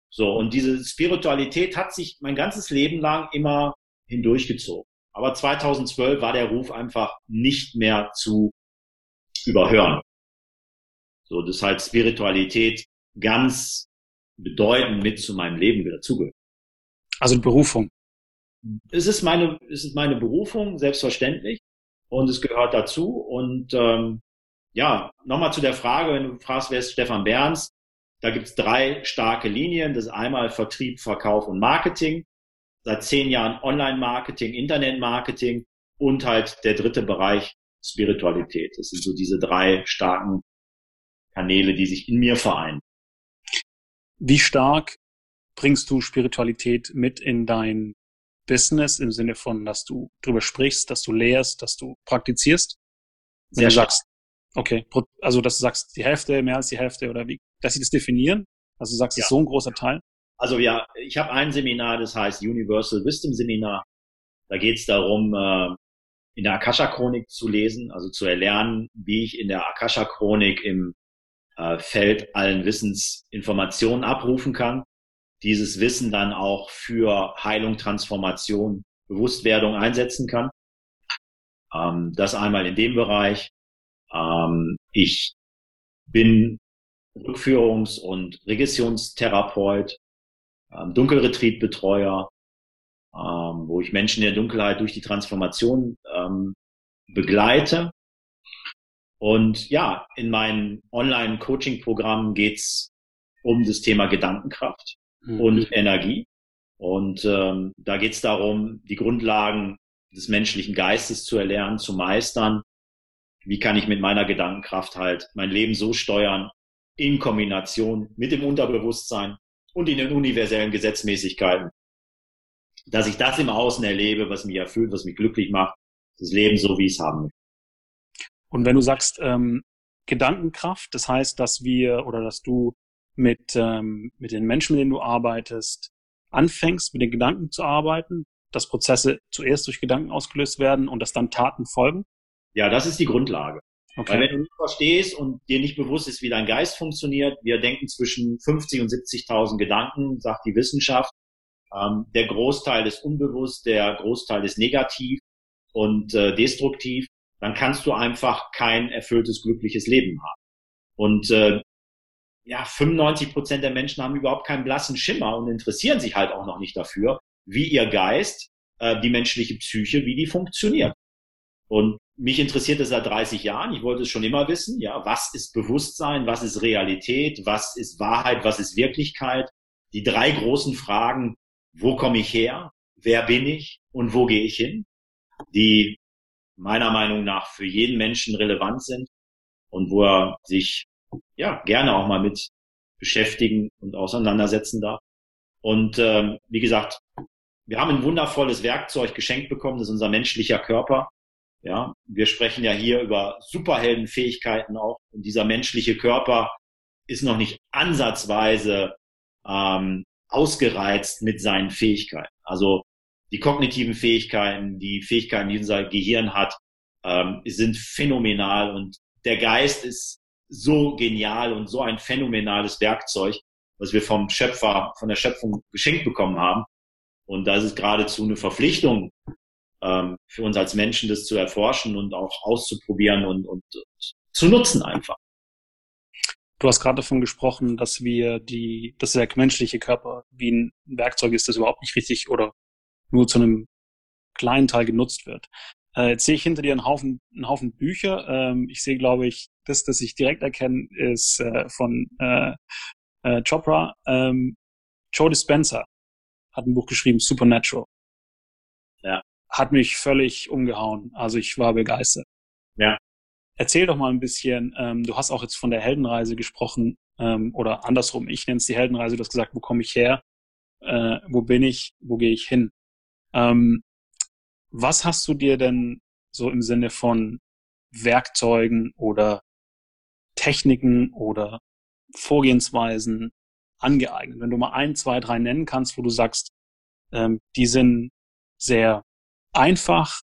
So, und diese Spiritualität hat sich mein ganzes Leben lang immer hindurchgezogen. Aber 2012 war der Ruf einfach nicht mehr zu überhören. So, das heißt Spiritualität ganz bedeutend mit zu meinem Leben wieder zugehört. Also Berufung es ist meine, es ist meine Berufung, selbstverständlich. Und es gehört dazu. Und ähm, ja, nochmal zu der Frage, wenn du fragst, wer ist Stefan Berns? Da gibt's drei starke Linien. Das ist einmal Vertrieb, Verkauf und Marketing. Seit zehn Jahren Online-Marketing, Internet-Marketing und halt der dritte Bereich Spiritualität. Das sind so diese drei starken Kanäle, die sich in mir vereinen. Wie stark bringst du Spiritualität mit in dein Business im Sinne von, dass du drüber sprichst, dass du lehrst, dass du praktizierst? Wenn Sehr du sagst, okay, also dass du sagst, die Hälfte, mehr als die Hälfte oder wie, dass sie das definieren? Also du sagst, ja. ist so ein großer Teil? Also ja, ich habe ein Seminar, das heißt Universal Wisdom Seminar. Da geht es darum, äh, in der Akasha-Chronik zu lesen, also zu erlernen, wie ich in der Akasha-Chronik im äh, Feld allen Wissens Informationen abrufen kann dieses Wissen dann auch für Heilung, Transformation, Bewusstwerdung einsetzen kann. Ähm, das einmal in dem Bereich. Ähm, ich bin Rückführungs- und Regressionstherapeut, ähm, Dunkelretreat-Betreuer, ähm, wo ich Menschen in der Dunkelheit durch die Transformation ähm, begleite. Und ja, in meinem Online-Coaching-Programm geht's um das Thema Gedankenkraft mhm. und Energie. Und ähm, da geht es darum, die Grundlagen des menschlichen Geistes zu erlernen, zu meistern. Wie kann ich mit meiner Gedankenkraft halt mein Leben so steuern, in Kombination mit dem Unterbewusstsein und in den universellen Gesetzmäßigkeiten, dass ich das im Außen erlebe, was mich erfüllt, was mich glücklich macht, das Leben so, wie ich es haben möchte. Und wenn du sagst ähm, Gedankenkraft, das heißt, dass wir oder dass du mit, ähm, mit den Menschen, mit denen du arbeitest, anfängst, mit den Gedanken zu arbeiten, dass Prozesse zuerst durch Gedanken ausgelöst werden und dass dann Taten folgen? Ja, das ist die Grundlage. Okay. Weil wenn du nicht verstehst und dir nicht bewusst ist, wie dein Geist funktioniert, wir denken zwischen 50 und 70.000 Gedanken, sagt die Wissenschaft. Ähm, der Großteil ist unbewusst, der Großteil ist negativ und äh, destruktiv. Dann kannst du einfach kein erfülltes, glückliches Leben haben. Und äh, ja, 95 Prozent der Menschen haben überhaupt keinen blassen Schimmer und interessieren sich halt auch noch nicht dafür, wie ihr Geist, äh, die menschliche Psyche, wie die funktioniert. Und mich interessiert es seit 30 Jahren. Ich wollte es schon immer wissen. Ja, was ist Bewusstsein? Was ist Realität? Was ist Wahrheit? Was ist Wirklichkeit? Die drei großen Fragen. Wo komme ich her? Wer bin ich? Und wo gehe ich hin? Die meiner Meinung nach für jeden Menschen relevant sind und wo er sich ja, gerne auch mal mit beschäftigen und auseinandersetzen darf. Und ähm, wie gesagt, wir haben ein wundervolles Werkzeug geschenkt bekommen, das ist unser menschlicher Körper. Ja, wir sprechen ja hier über Superheldenfähigkeiten auch. Und dieser menschliche Körper ist noch nicht ansatzweise ähm, ausgereizt mit seinen Fähigkeiten. Also die kognitiven Fähigkeiten, die Fähigkeiten, die unser Gehirn hat, ähm, sind phänomenal und der Geist ist so genial und so ein phänomenales Werkzeug, was wir vom Schöpfer, von der Schöpfung geschenkt bekommen haben. Und da ist es geradezu eine Verpflichtung ähm, für uns als Menschen, das zu erforschen und auch auszuprobieren und, und, und zu nutzen einfach. Du hast gerade davon gesprochen, dass wir die, dass der menschliche Körper wie ein Werkzeug ist, das überhaupt nicht richtig oder nur zu einem kleinen Teil genutzt wird. Äh, jetzt sehe ich hinter dir einen Haufen, einen Haufen Bücher. Ähm, ich sehe, glaube ich, das, das ich direkt erkenne, ist äh, von äh, äh, Chopra. Ähm, Joe Dispenza hat ein Buch geschrieben, Supernatural. Ja. Hat mich völlig umgehauen. Also ich war begeistert. Ja. Erzähl doch mal ein bisschen, ähm, du hast auch jetzt von der Heldenreise gesprochen, ähm, oder andersrum, ich nenne es die Heldenreise, du hast gesagt, wo komme ich her, äh, wo bin ich, wo gehe ich hin. Ähm, was hast du dir denn so im Sinne von Werkzeugen oder Techniken oder Vorgehensweisen angeeignet? Wenn du mal ein, zwei, drei nennen kannst, wo du sagst, ähm, die sind sehr einfach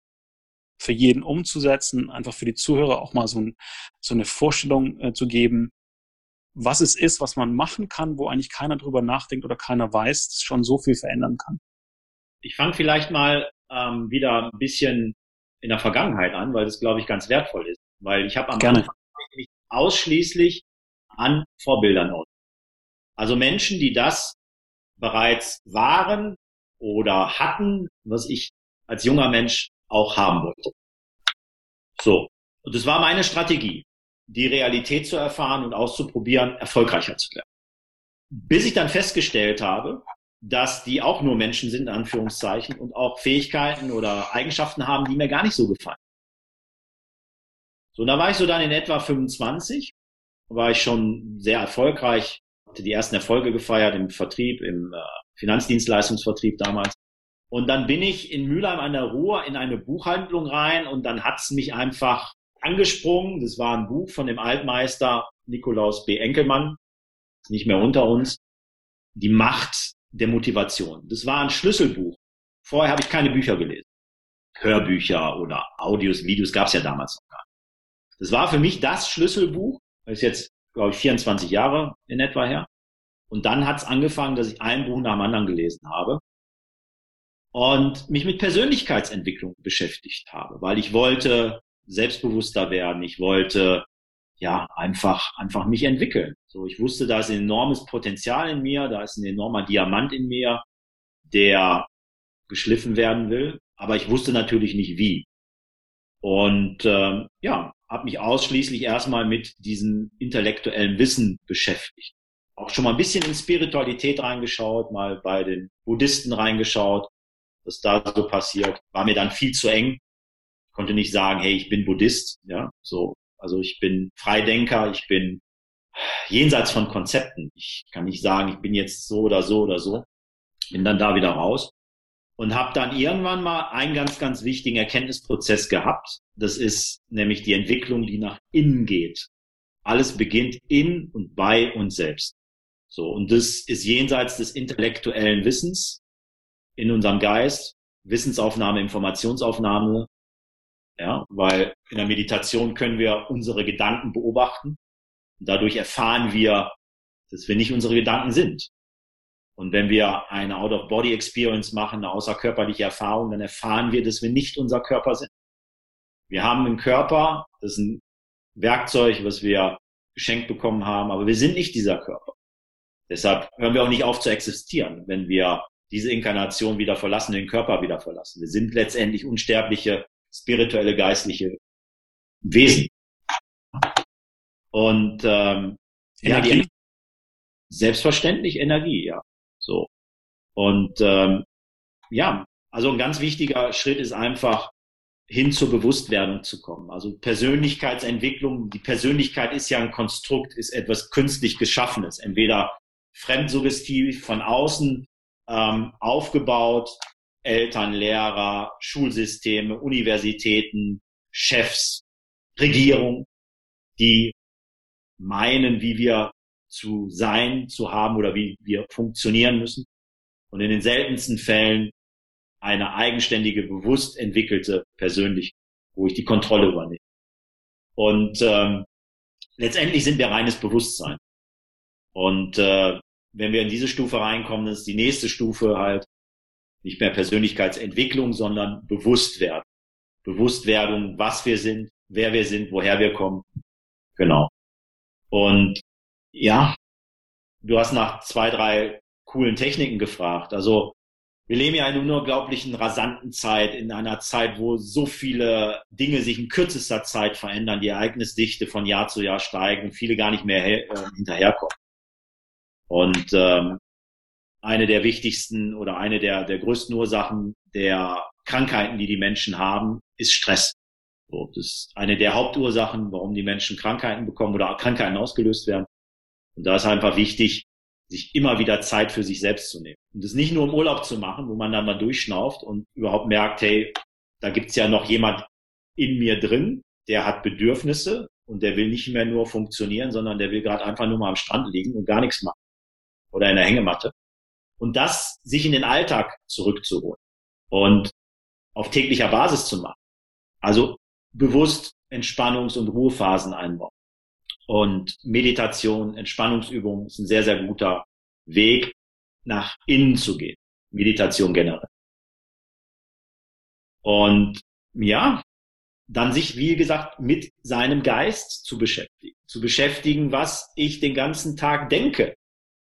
für jeden umzusetzen, einfach für die Zuhörer auch mal so, ein, so eine Vorstellung äh, zu geben, was es ist, was man machen kann, wo eigentlich keiner drüber nachdenkt oder keiner weiß, schon so viel verändern kann. Ich fange vielleicht mal ähm, wieder ein bisschen in der Vergangenheit an, weil das, glaube ich, ganz wertvoll ist. Weil ich habe am Gerne. Anfang mich ausschließlich an Vorbildern aus. Also Menschen, die das bereits waren oder hatten, was ich als junger Mensch auch haben wollte. So. Und das war meine Strategie. die Realität zu erfahren und auszuprobieren, erfolgreicher zu werden. Bis ich dann festgestellt habe, dass die auch nur Menschen sind, in Anführungszeichen, und auch Fähigkeiten oder Eigenschaften haben, die mir gar nicht so gefallen. So, da war ich so dann in etwa 25, war ich schon sehr erfolgreich, hatte die ersten Erfolge gefeiert im Vertrieb, im äh, Finanzdienstleistungsvertrieb damals. Und dann bin ich in Mülheim an der Ruhr in eine Buchhandlung rein und dann hat's mich einfach angesprungen. Das war ein Buch von dem Altmeister Nikolaus B. Enkelmann, nicht mehr unter uns. Die Macht der Motivation. Das war ein Schlüsselbuch. Vorher habe ich keine Bücher gelesen. Hörbücher oder Audios, Videos gab's ja damals noch gar nicht. Das war für mich das Schlüsselbuch. Das ist jetzt, glaube ich, 24 Jahre in etwa her. Und dann hat's angefangen, dass ich ein Buch nach dem anderen gelesen habe und mich mit Persönlichkeitsentwicklung beschäftigt habe, weil ich wollte selbstbewusster werden, ich wollte ja einfach einfach mich entwickeln. So, ich wusste, da ist ein enormes Potenzial in mir, da ist ein enormer Diamant in mir, der geschliffen werden will, aber ich wusste natürlich nicht wie. Und ähm, ja, habe mich ausschließlich erstmal mit diesem intellektuellen Wissen beschäftigt. Auch schon mal ein bisschen in Spiritualität reingeschaut, mal bei den Buddhisten reingeschaut, was da so passiert. War mir dann viel zu eng. Konnte nicht sagen, hey, ich bin Buddhist, ja, so. Also ich bin Freidenker, ich bin jenseits von Konzepten. Ich kann nicht sagen, ich bin jetzt so oder so oder so. Bin dann da wieder raus und habe dann irgendwann mal einen ganz, ganz wichtigen Erkenntnisprozess gehabt. Das ist nämlich die Entwicklung, die nach innen geht. Alles beginnt in und bei uns selbst. So, und das ist jenseits des intellektuellen Wissens in unserem Geist, Wissensaufnahme, Informationsaufnahme, ja, weil in der Meditation können wir unsere Gedanken beobachten und dadurch erfahren wir, dass wir nicht unsere Gedanken sind. Und wenn wir eine Out-of-Body-Experience machen, eine außerkörperliche Erfahrung, dann erfahren wir, dass wir nicht unser Körper sind. Wir haben einen Körper, das ist ein Werkzeug, was wir geschenkt bekommen haben, aber wir sind nicht dieser Körper. Deshalb hören wir auch nicht auf zu existieren, wenn wir diese Inkarnation wieder verlassen, den Körper wieder verlassen. Wir sind letztendlich unsterbliche, spirituelle, geistliche Wesen. Und ähm, Energie. Ja, selbstverständlich Energie, ja. So. Und ähm, ja, also ein ganz wichtiger Schritt ist einfach, hin zur Bewusstwerdung zu kommen. Also Persönlichkeitsentwicklung, die Persönlichkeit ist ja ein Konstrukt, ist etwas künstlich Geschaffenes. Entweder fremdsuggestiv von außen ähm, aufgebaut. Eltern, Lehrer, Schulsysteme, Universitäten, Chefs, Regierung, die meinen, wie wir zu sein, zu haben oder wie wir funktionieren müssen. Und in den seltensten Fällen eine eigenständige, bewusst entwickelte Persönlichkeit, wo ich die Kontrolle übernehme. Und ähm, letztendlich sind wir reines Bewusstsein. Und äh, wenn wir in diese Stufe reinkommen, ist die nächste Stufe halt nicht mehr Persönlichkeitsentwicklung, sondern Bewusstwerden. Bewusstwerdung, was wir sind, wer wir sind, woher wir kommen. Genau. Und ja, du hast nach zwei, drei coolen Techniken gefragt. Also wir leben ja in einer unglaublichen, rasanten Zeit, in einer Zeit, wo so viele Dinge sich in kürzester Zeit verändern, die Ereignisdichte von Jahr zu Jahr steigen viele gar nicht mehr äh, hinterherkommen. Und ähm, eine der wichtigsten oder eine der, der größten Ursachen der Krankheiten, die die Menschen haben, ist Stress. So, das ist eine der Hauptursachen, warum die Menschen Krankheiten bekommen oder Krankheiten ausgelöst werden. Und da ist einfach wichtig, sich immer wieder Zeit für sich selbst zu nehmen. Und das nicht nur im Urlaub zu machen, wo man dann mal durchschnauft und überhaupt merkt, hey, da gibt's ja noch jemand in mir drin, der hat Bedürfnisse und der will nicht mehr nur funktionieren, sondern der will gerade einfach nur mal am Strand liegen und gar nichts machen oder in der Hängematte. Und das sich in den Alltag zurückzuholen und auf täglicher Basis zu machen. Also bewusst Entspannungs- und Ruhephasen einbauen. Und Meditation, Entspannungsübungen ist ein sehr, sehr guter Weg, nach innen zu gehen. Meditation generell. Und ja, dann sich, wie gesagt, mit seinem Geist zu beschäftigen. Zu beschäftigen, was ich den ganzen Tag denke.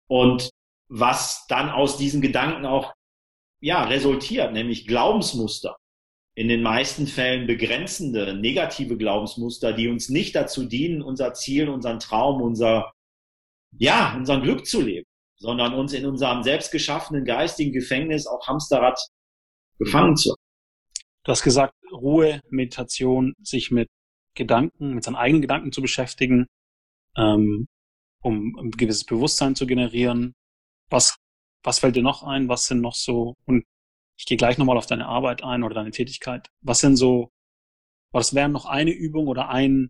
Und was dann aus diesen Gedanken auch ja, resultiert, nämlich Glaubensmuster. in den meisten Fällen begrenzende, negative Glaubensmuster, die uns nicht dazu dienen, unser Ziel, unseren Traum, unser, ja, unseren Glück zu leben, sondern uns in unserem selbstgeschaffenen geistigen Gefängnis auf Hamsterrad gefangen zu haben. Du hast gesagt, Ruhe, Meditation, sich mit Gedanken, mit seinen eigenen Gedanken zu beschäftigen, ähm, um ein gewisses Bewusstsein zu generieren. Was, was fällt dir noch ein? Was sind noch so, und ich gehe gleich nochmal auf deine Arbeit ein oder deine Tätigkeit. Was sind so, was wäre noch eine Übung oder ein,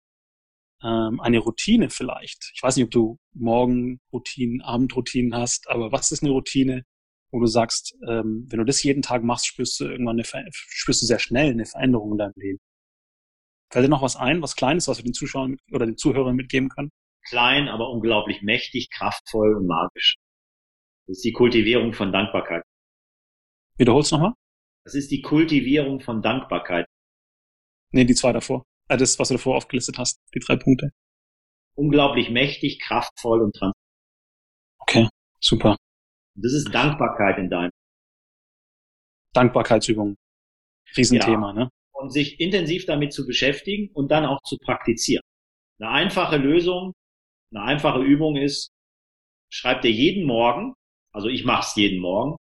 ähm, eine Routine vielleicht? Ich weiß nicht, ob du Morgenroutinen, Abendroutinen hast, aber was ist eine Routine, wo du sagst, ähm, wenn du das jeden Tag machst, spürst du irgendwann eine, spürst du sehr schnell eine Veränderung in deinem Leben. Fällt dir noch was ein, was Kleines, was wir den Zuschauern oder den Zuhörern mitgeben können? Klein, aber unglaublich mächtig, kraftvoll und magisch. Das ist die Kultivierung von Dankbarkeit. Wiederhol's nochmal? Das ist die Kultivierung von Dankbarkeit. Nee, die zwei davor. Äh, das, was du davor aufgelistet hast, die drei Punkte. Unglaublich mächtig, kraftvoll und transparent. Okay, super. Das ist Dankbarkeit in deinem. Dankbarkeitsübung. Riesenthema, ja. ne? Und sich intensiv damit zu beschäftigen und dann auch zu praktizieren. Eine einfache Lösung, eine einfache Übung ist, schreib dir jeden Morgen, also ich mache es jeden Morgen,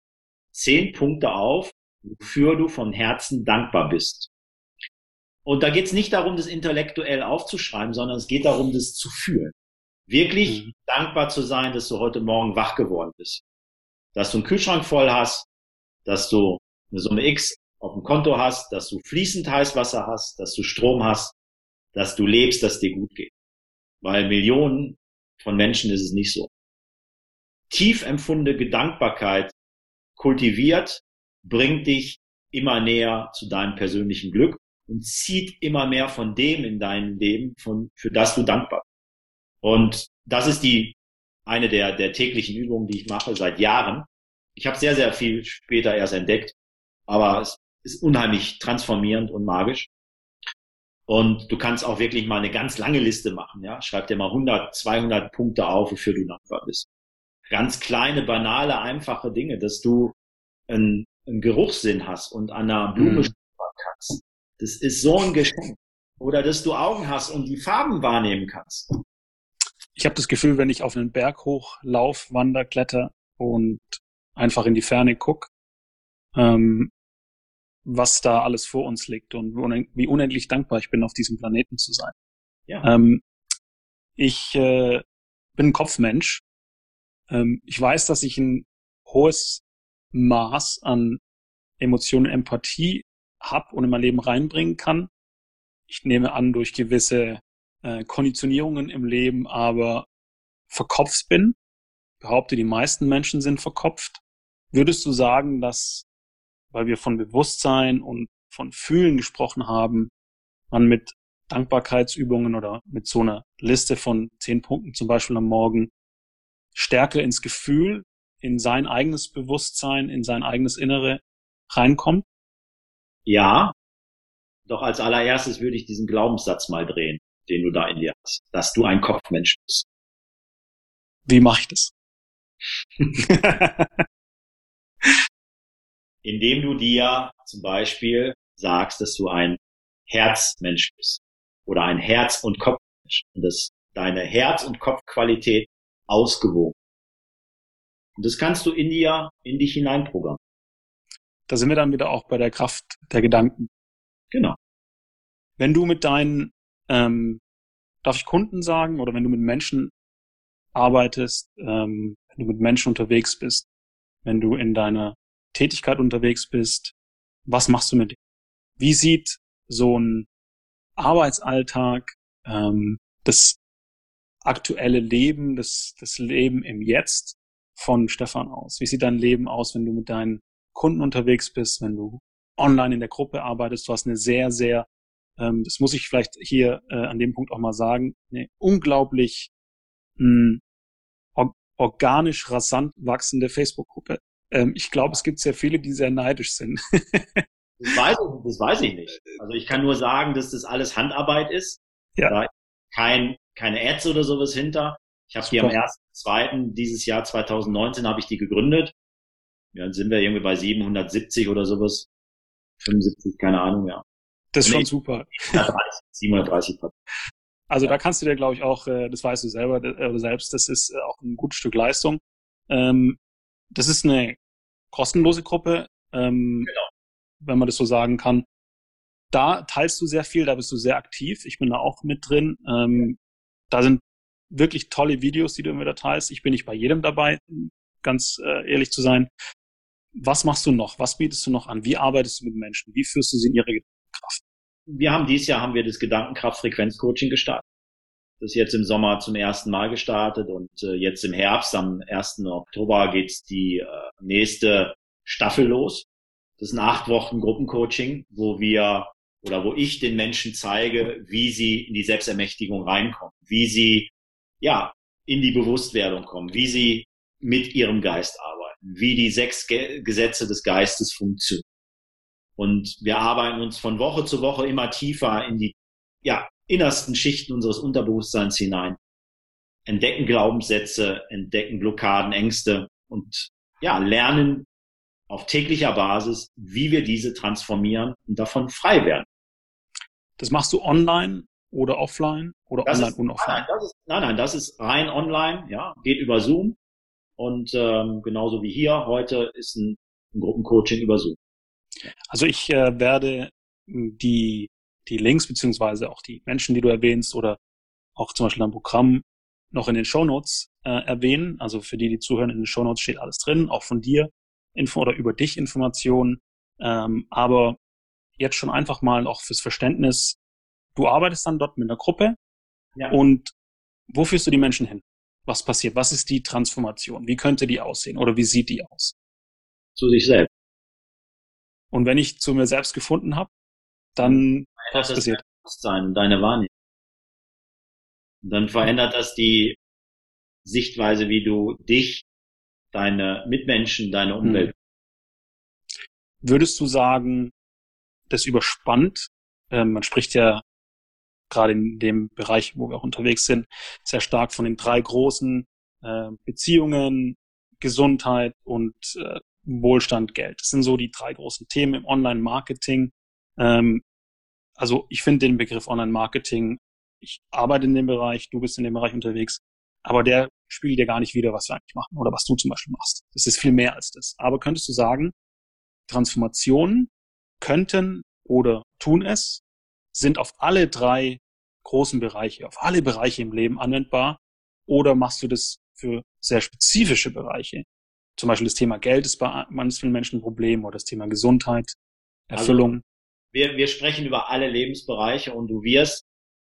zehn Punkte auf, wofür du von Herzen dankbar bist. Und da geht es nicht darum, das intellektuell aufzuschreiben, sondern es geht darum, das zu fühlen. Wirklich mhm. dankbar zu sein, dass du heute Morgen wach geworden bist. Dass du einen Kühlschrank voll hast, dass du eine Summe X auf dem Konto hast, dass du fließend Heißwasser hast, dass du Strom hast, dass du lebst, dass dir gut geht. Weil Millionen von Menschen ist es nicht so. Tief empfundene Gedankbarkeit kultiviert, bringt dich immer näher zu deinem persönlichen Glück und zieht immer mehr von dem in deinem Leben, von, für das du dankbar bist. Und das ist die, eine der, der täglichen Übungen, die ich mache seit Jahren. Ich habe sehr, sehr viel später erst entdeckt, aber es ist unheimlich transformierend und magisch. Und du kannst auch wirklich mal eine ganz lange Liste machen, ja. Schreib dir mal 100, 200 Punkte auf, wofür du dankbar bist ganz kleine, banale, einfache Dinge, dass du einen, einen Geruchssinn hast und an einer Blume mhm. kannst. Das ist so ein Geschenk. Oder dass du Augen hast und die Farben wahrnehmen kannst. Ich habe das Gefühl, wenn ich auf einen Berg hoch lauf, wander, kletter und einfach in die Ferne guck, ähm, was da alles vor uns liegt und wie unendlich dankbar ich bin, auf diesem Planeten zu sein. Ja. Ähm, ich äh, bin ein Kopfmensch ähm, ich weiß, dass ich ein hohes Maß an Emotionen, Empathie habe und in mein Leben reinbringen kann. Ich nehme an, durch gewisse äh, Konditionierungen im Leben aber verkopft bin. Behaupte, die meisten Menschen sind verkopft. Würdest du sagen, dass, weil wir von Bewusstsein und von Fühlen gesprochen haben, man mit Dankbarkeitsübungen oder mit so einer Liste von zehn Punkten zum Beispiel am Morgen stärker ins Gefühl, in sein eigenes Bewusstsein, in sein eigenes Innere reinkommt? Ja, doch als allererstes würde ich diesen Glaubenssatz mal drehen, den du da in dir hast, dass du ein Kopfmensch bist. Wie mache ich das? Indem du dir zum Beispiel sagst, dass du ein Herzmensch bist oder ein Herz- und Kopfmensch und dass deine Herz- und Kopfqualität ausgewogen. Und das kannst du in dir, in dich hineinprogrammieren. Da sind wir dann wieder auch bei der Kraft der Gedanken. Genau. Wenn du mit deinen, ähm, darf ich Kunden sagen, oder wenn du mit Menschen arbeitest, ähm, wenn du mit Menschen unterwegs bist, wenn du in deiner Tätigkeit unterwegs bist, was machst du mit dir? Wie sieht so ein Arbeitsalltag ähm, des aktuelle Leben, das, das Leben im Jetzt von Stefan aus? Wie sieht dein Leben aus, wenn du mit deinen Kunden unterwegs bist, wenn du online in der Gruppe arbeitest? Du hast eine sehr, sehr, ähm, das muss ich vielleicht hier äh, an dem Punkt auch mal sagen, eine unglaublich mh, hm, or organisch rasant wachsende Facebook-Gruppe. Ähm, ich glaube, es gibt sehr viele, die sehr neidisch sind. das, weiß ich, das weiß ich nicht. Also ich kann nur sagen, dass das alles Handarbeit ist. Ja. Da kein keine Ads oder sowas hinter. Ich habe die am 1.2. dieses Jahr 2019 habe ich die gegründet. Ja, dann sind wir irgendwie bei 770 oder sowas 75, keine Ahnung, ja. Das ist schon super. 730, 730 Also da kannst du dir, glaube ich, auch, äh, das weißt du selber oder selbst, das ist äh, auch ein gutes Stück Leistung. Ähm, das ist eine kostenlose Gruppe, ähm, genau. wenn man das so sagen kann. Da teilst du sehr viel, da bist du sehr aktiv. Ich bin da auch mit drin. Da sind wirklich tolle Videos, die du immer da teilst. Ich bin nicht bei jedem dabei, ganz äh, ehrlich zu sein. Was machst du noch? Was bietest du noch an? Wie arbeitest du mit Menschen? Wie führst du sie in ihre Kraft? Wir haben dieses Jahr haben wir das Gedankenkraft-Frequenz-Coaching gestartet. Das ist jetzt im Sommer zum ersten Mal gestartet und äh, jetzt im Herbst, am 1. Oktober, geht's die äh, nächste Staffel los. Das ist ein acht Wochen Gruppencoaching, wo wir oder wo ich den Menschen zeige, wie sie in die Selbstermächtigung reinkommen, wie sie ja in die Bewusstwerdung kommen, wie sie mit ihrem Geist arbeiten, wie die sechs Ge Gesetze des Geistes funktionieren. Und wir arbeiten uns von Woche zu Woche immer tiefer in die ja, innersten Schichten unseres Unterbewusstseins hinein, entdecken Glaubenssätze, entdecken Blockaden, Ängste und ja, lernen auf täglicher Basis, wie wir diese transformieren und davon frei werden. Das machst du online oder offline oder das online ist, und offline? Nein, ist, nein, nein, das ist rein online, ja, geht über Zoom und ähm, genauso wie hier heute ist ein, ein Gruppencoaching über Zoom. Also ich äh, werde die die Links beziehungsweise auch die Menschen, die du erwähnst oder auch zum Beispiel ein Programm noch in den Shownotes äh, erwähnen. Also für die, die zuhören, in den Shownotes steht alles drin, auch von dir Info oder über dich Informationen. Ähm, aber jetzt schon einfach mal auch fürs Verständnis, du arbeitest dann dort mit einer Gruppe ja. und wo führst du die Menschen hin? Was passiert? Was ist die Transformation? Wie könnte die aussehen oder wie sieht die aus? Zu sich selbst. Und wenn ich zu mir selbst gefunden habe, dann was passiert? Dein Bewusstsein, deine Wahrnehmung. Und dann verändert das die Sichtweise, wie du dich, deine Mitmenschen, deine hm. Umwelt. Würdest du sagen, das überspannt? Ähm, man spricht ja gerade in dem Bereich, wo wir auch unterwegs sind, sehr stark von den drei großen äh, Beziehungen, Gesundheit und äh, Wohlstand, Geld. Das sind so die drei großen Themen im Online-Marketing. Ähm, also ich finde den Begriff Online-Marketing, ich arbeite in dem Bereich, du bist in dem Bereich unterwegs, aber der spiegelt ja gar nicht wieder, was wir eigentlich machen oder was du zum Beispiel machst. Das ist viel mehr als das. Aber könntest du sagen, Transformationen könnten oder tun es, sind auf alle drei großen Bereiche, auf alle Bereiche im Leben anwendbar oder machst du das für sehr spezifische Bereiche? Zum Beispiel das Thema Geld ist bei manchen Menschen ein Problem oder das Thema Gesundheit, also Erfüllung. Also wir, wir sprechen über alle Lebensbereiche und du wirst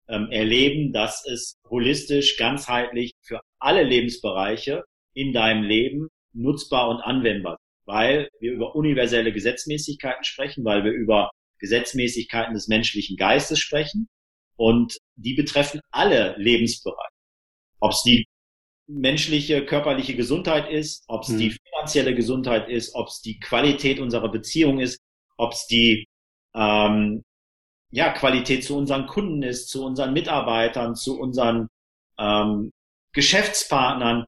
ähm, erleben, dass es holistisch, ganzheitlich für alle Lebensbereiche in deinem Leben nutzbar und anwendbar ist, weil wir über universelle Gesetzmäßigkeiten sprechen, weil wir über Gesetzmäßigkeiten des menschlichen Geistes sprechen und die betreffen alle Lebensbereiche. Ob es die menschliche, körperliche Gesundheit ist, ob es mhm. die finanzielle Gesundheit ist, ob es die Qualität unserer Beziehung ist, ob es die ähm, ja, Qualität zu unseren Kunden ist, zu unseren Mitarbeitern, zu unseren ähm, Geschäftspartnern.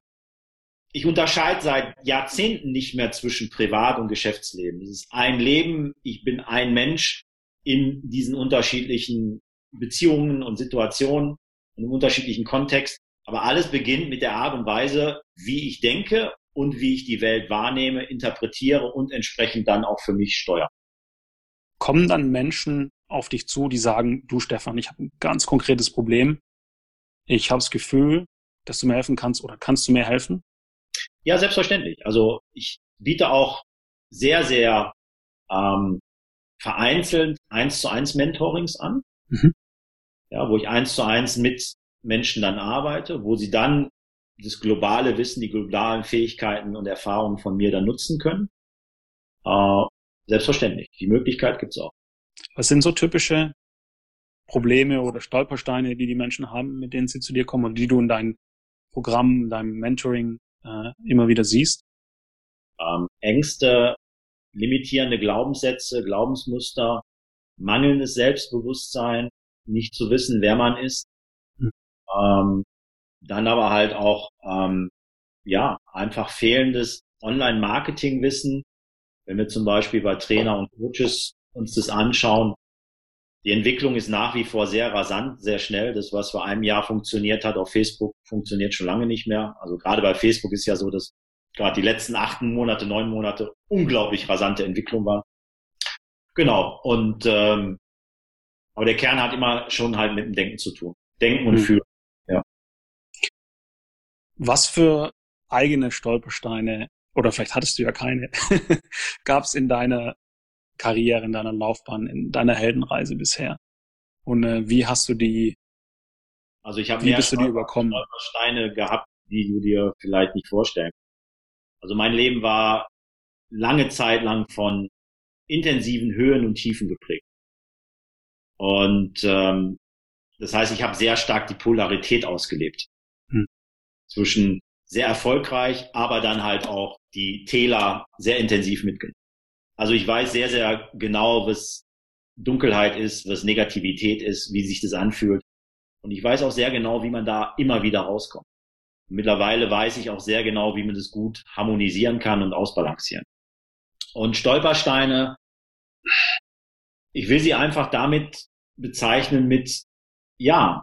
Ich unterscheide seit Jahrzehnten nicht mehr zwischen Privat- und Geschäftsleben. Es ist ein Leben, ich bin ein Mensch in diesen unterschiedlichen Beziehungen und Situationen, in einem unterschiedlichen Kontext. Aber alles beginnt mit der Art und Weise, wie ich denke und wie ich die Welt wahrnehme, interpretiere und entsprechend dann auch für mich steuere kommen dann Menschen auf dich zu, die sagen, du Stefan, ich habe ein ganz konkretes Problem. Ich habe das Gefühl, dass du mir helfen kannst oder kannst du mir helfen? Ja, selbstverständlich. Also ich biete auch sehr, sehr ähm, vereinzelt eins zu eins Mentorings an. Mhm. Ja, wo ich eins zu eins mit Menschen dann arbeite, wo sie dann das globale Wissen, die globalen Fähigkeiten und Erfahrungen von mir dann nutzen können. Äh, Selbstverständlich. Die Möglichkeit gibt's auch. Was sind so typische Probleme oder Stolpersteine, die die Menschen haben, mit denen sie zu dir kommen und die du in deinem Programm, in deinem Mentoring äh, immer wieder siehst? Ähm, Ängste, limitierende Glaubenssätze, Glaubensmuster, mangelndes Selbstbewusstsein, nicht zu wissen, wer man ist. Hm. Ähm, dann aber halt auch ähm, ja einfach fehlendes Online-Marketing-Wissen, wenn wir zum Beispiel bei Trainer und Coaches uns das anschauen, die Entwicklung ist nach wie vor sehr rasant, sehr schnell. Das, was vor einem Jahr funktioniert hat auf Facebook, funktioniert schon lange nicht mehr. Also gerade bei Facebook ist ja so, dass gerade die letzten acht Monate, neun Monate unglaublich rasante Entwicklung war. Genau. Und ähm, aber der Kern hat immer schon halt mit dem Denken zu tun. Denken und mhm. Fühlen. Ja. Was für eigene Stolpersteine oder vielleicht hattest du ja keine, gab es in deiner Karriere, in deiner Laufbahn, in deiner Heldenreise bisher? Und äh, wie hast du die, also ich habe wie bist du die überkommen? Steine gehabt, die du dir vielleicht nicht vorstellen. Also mein Leben war lange Zeit lang von intensiven Höhen und Tiefen geprägt. Und ähm, das heißt, ich habe sehr stark die Polarität ausgelebt. Hm. Zwischen sehr erfolgreich, aber dann halt auch die Täler sehr intensiv mitgenommen. Also ich weiß sehr, sehr genau, was Dunkelheit ist, was Negativität ist, wie sich das anfühlt. Und ich weiß auch sehr genau, wie man da immer wieder rauskommt. Mittlerweile weiß ich auch sehr genau, wie man das gut harmonisieren kann und ausbalancieren. Und Stolpersteine, ich will sie einfach damit bezeichnen mit, ja,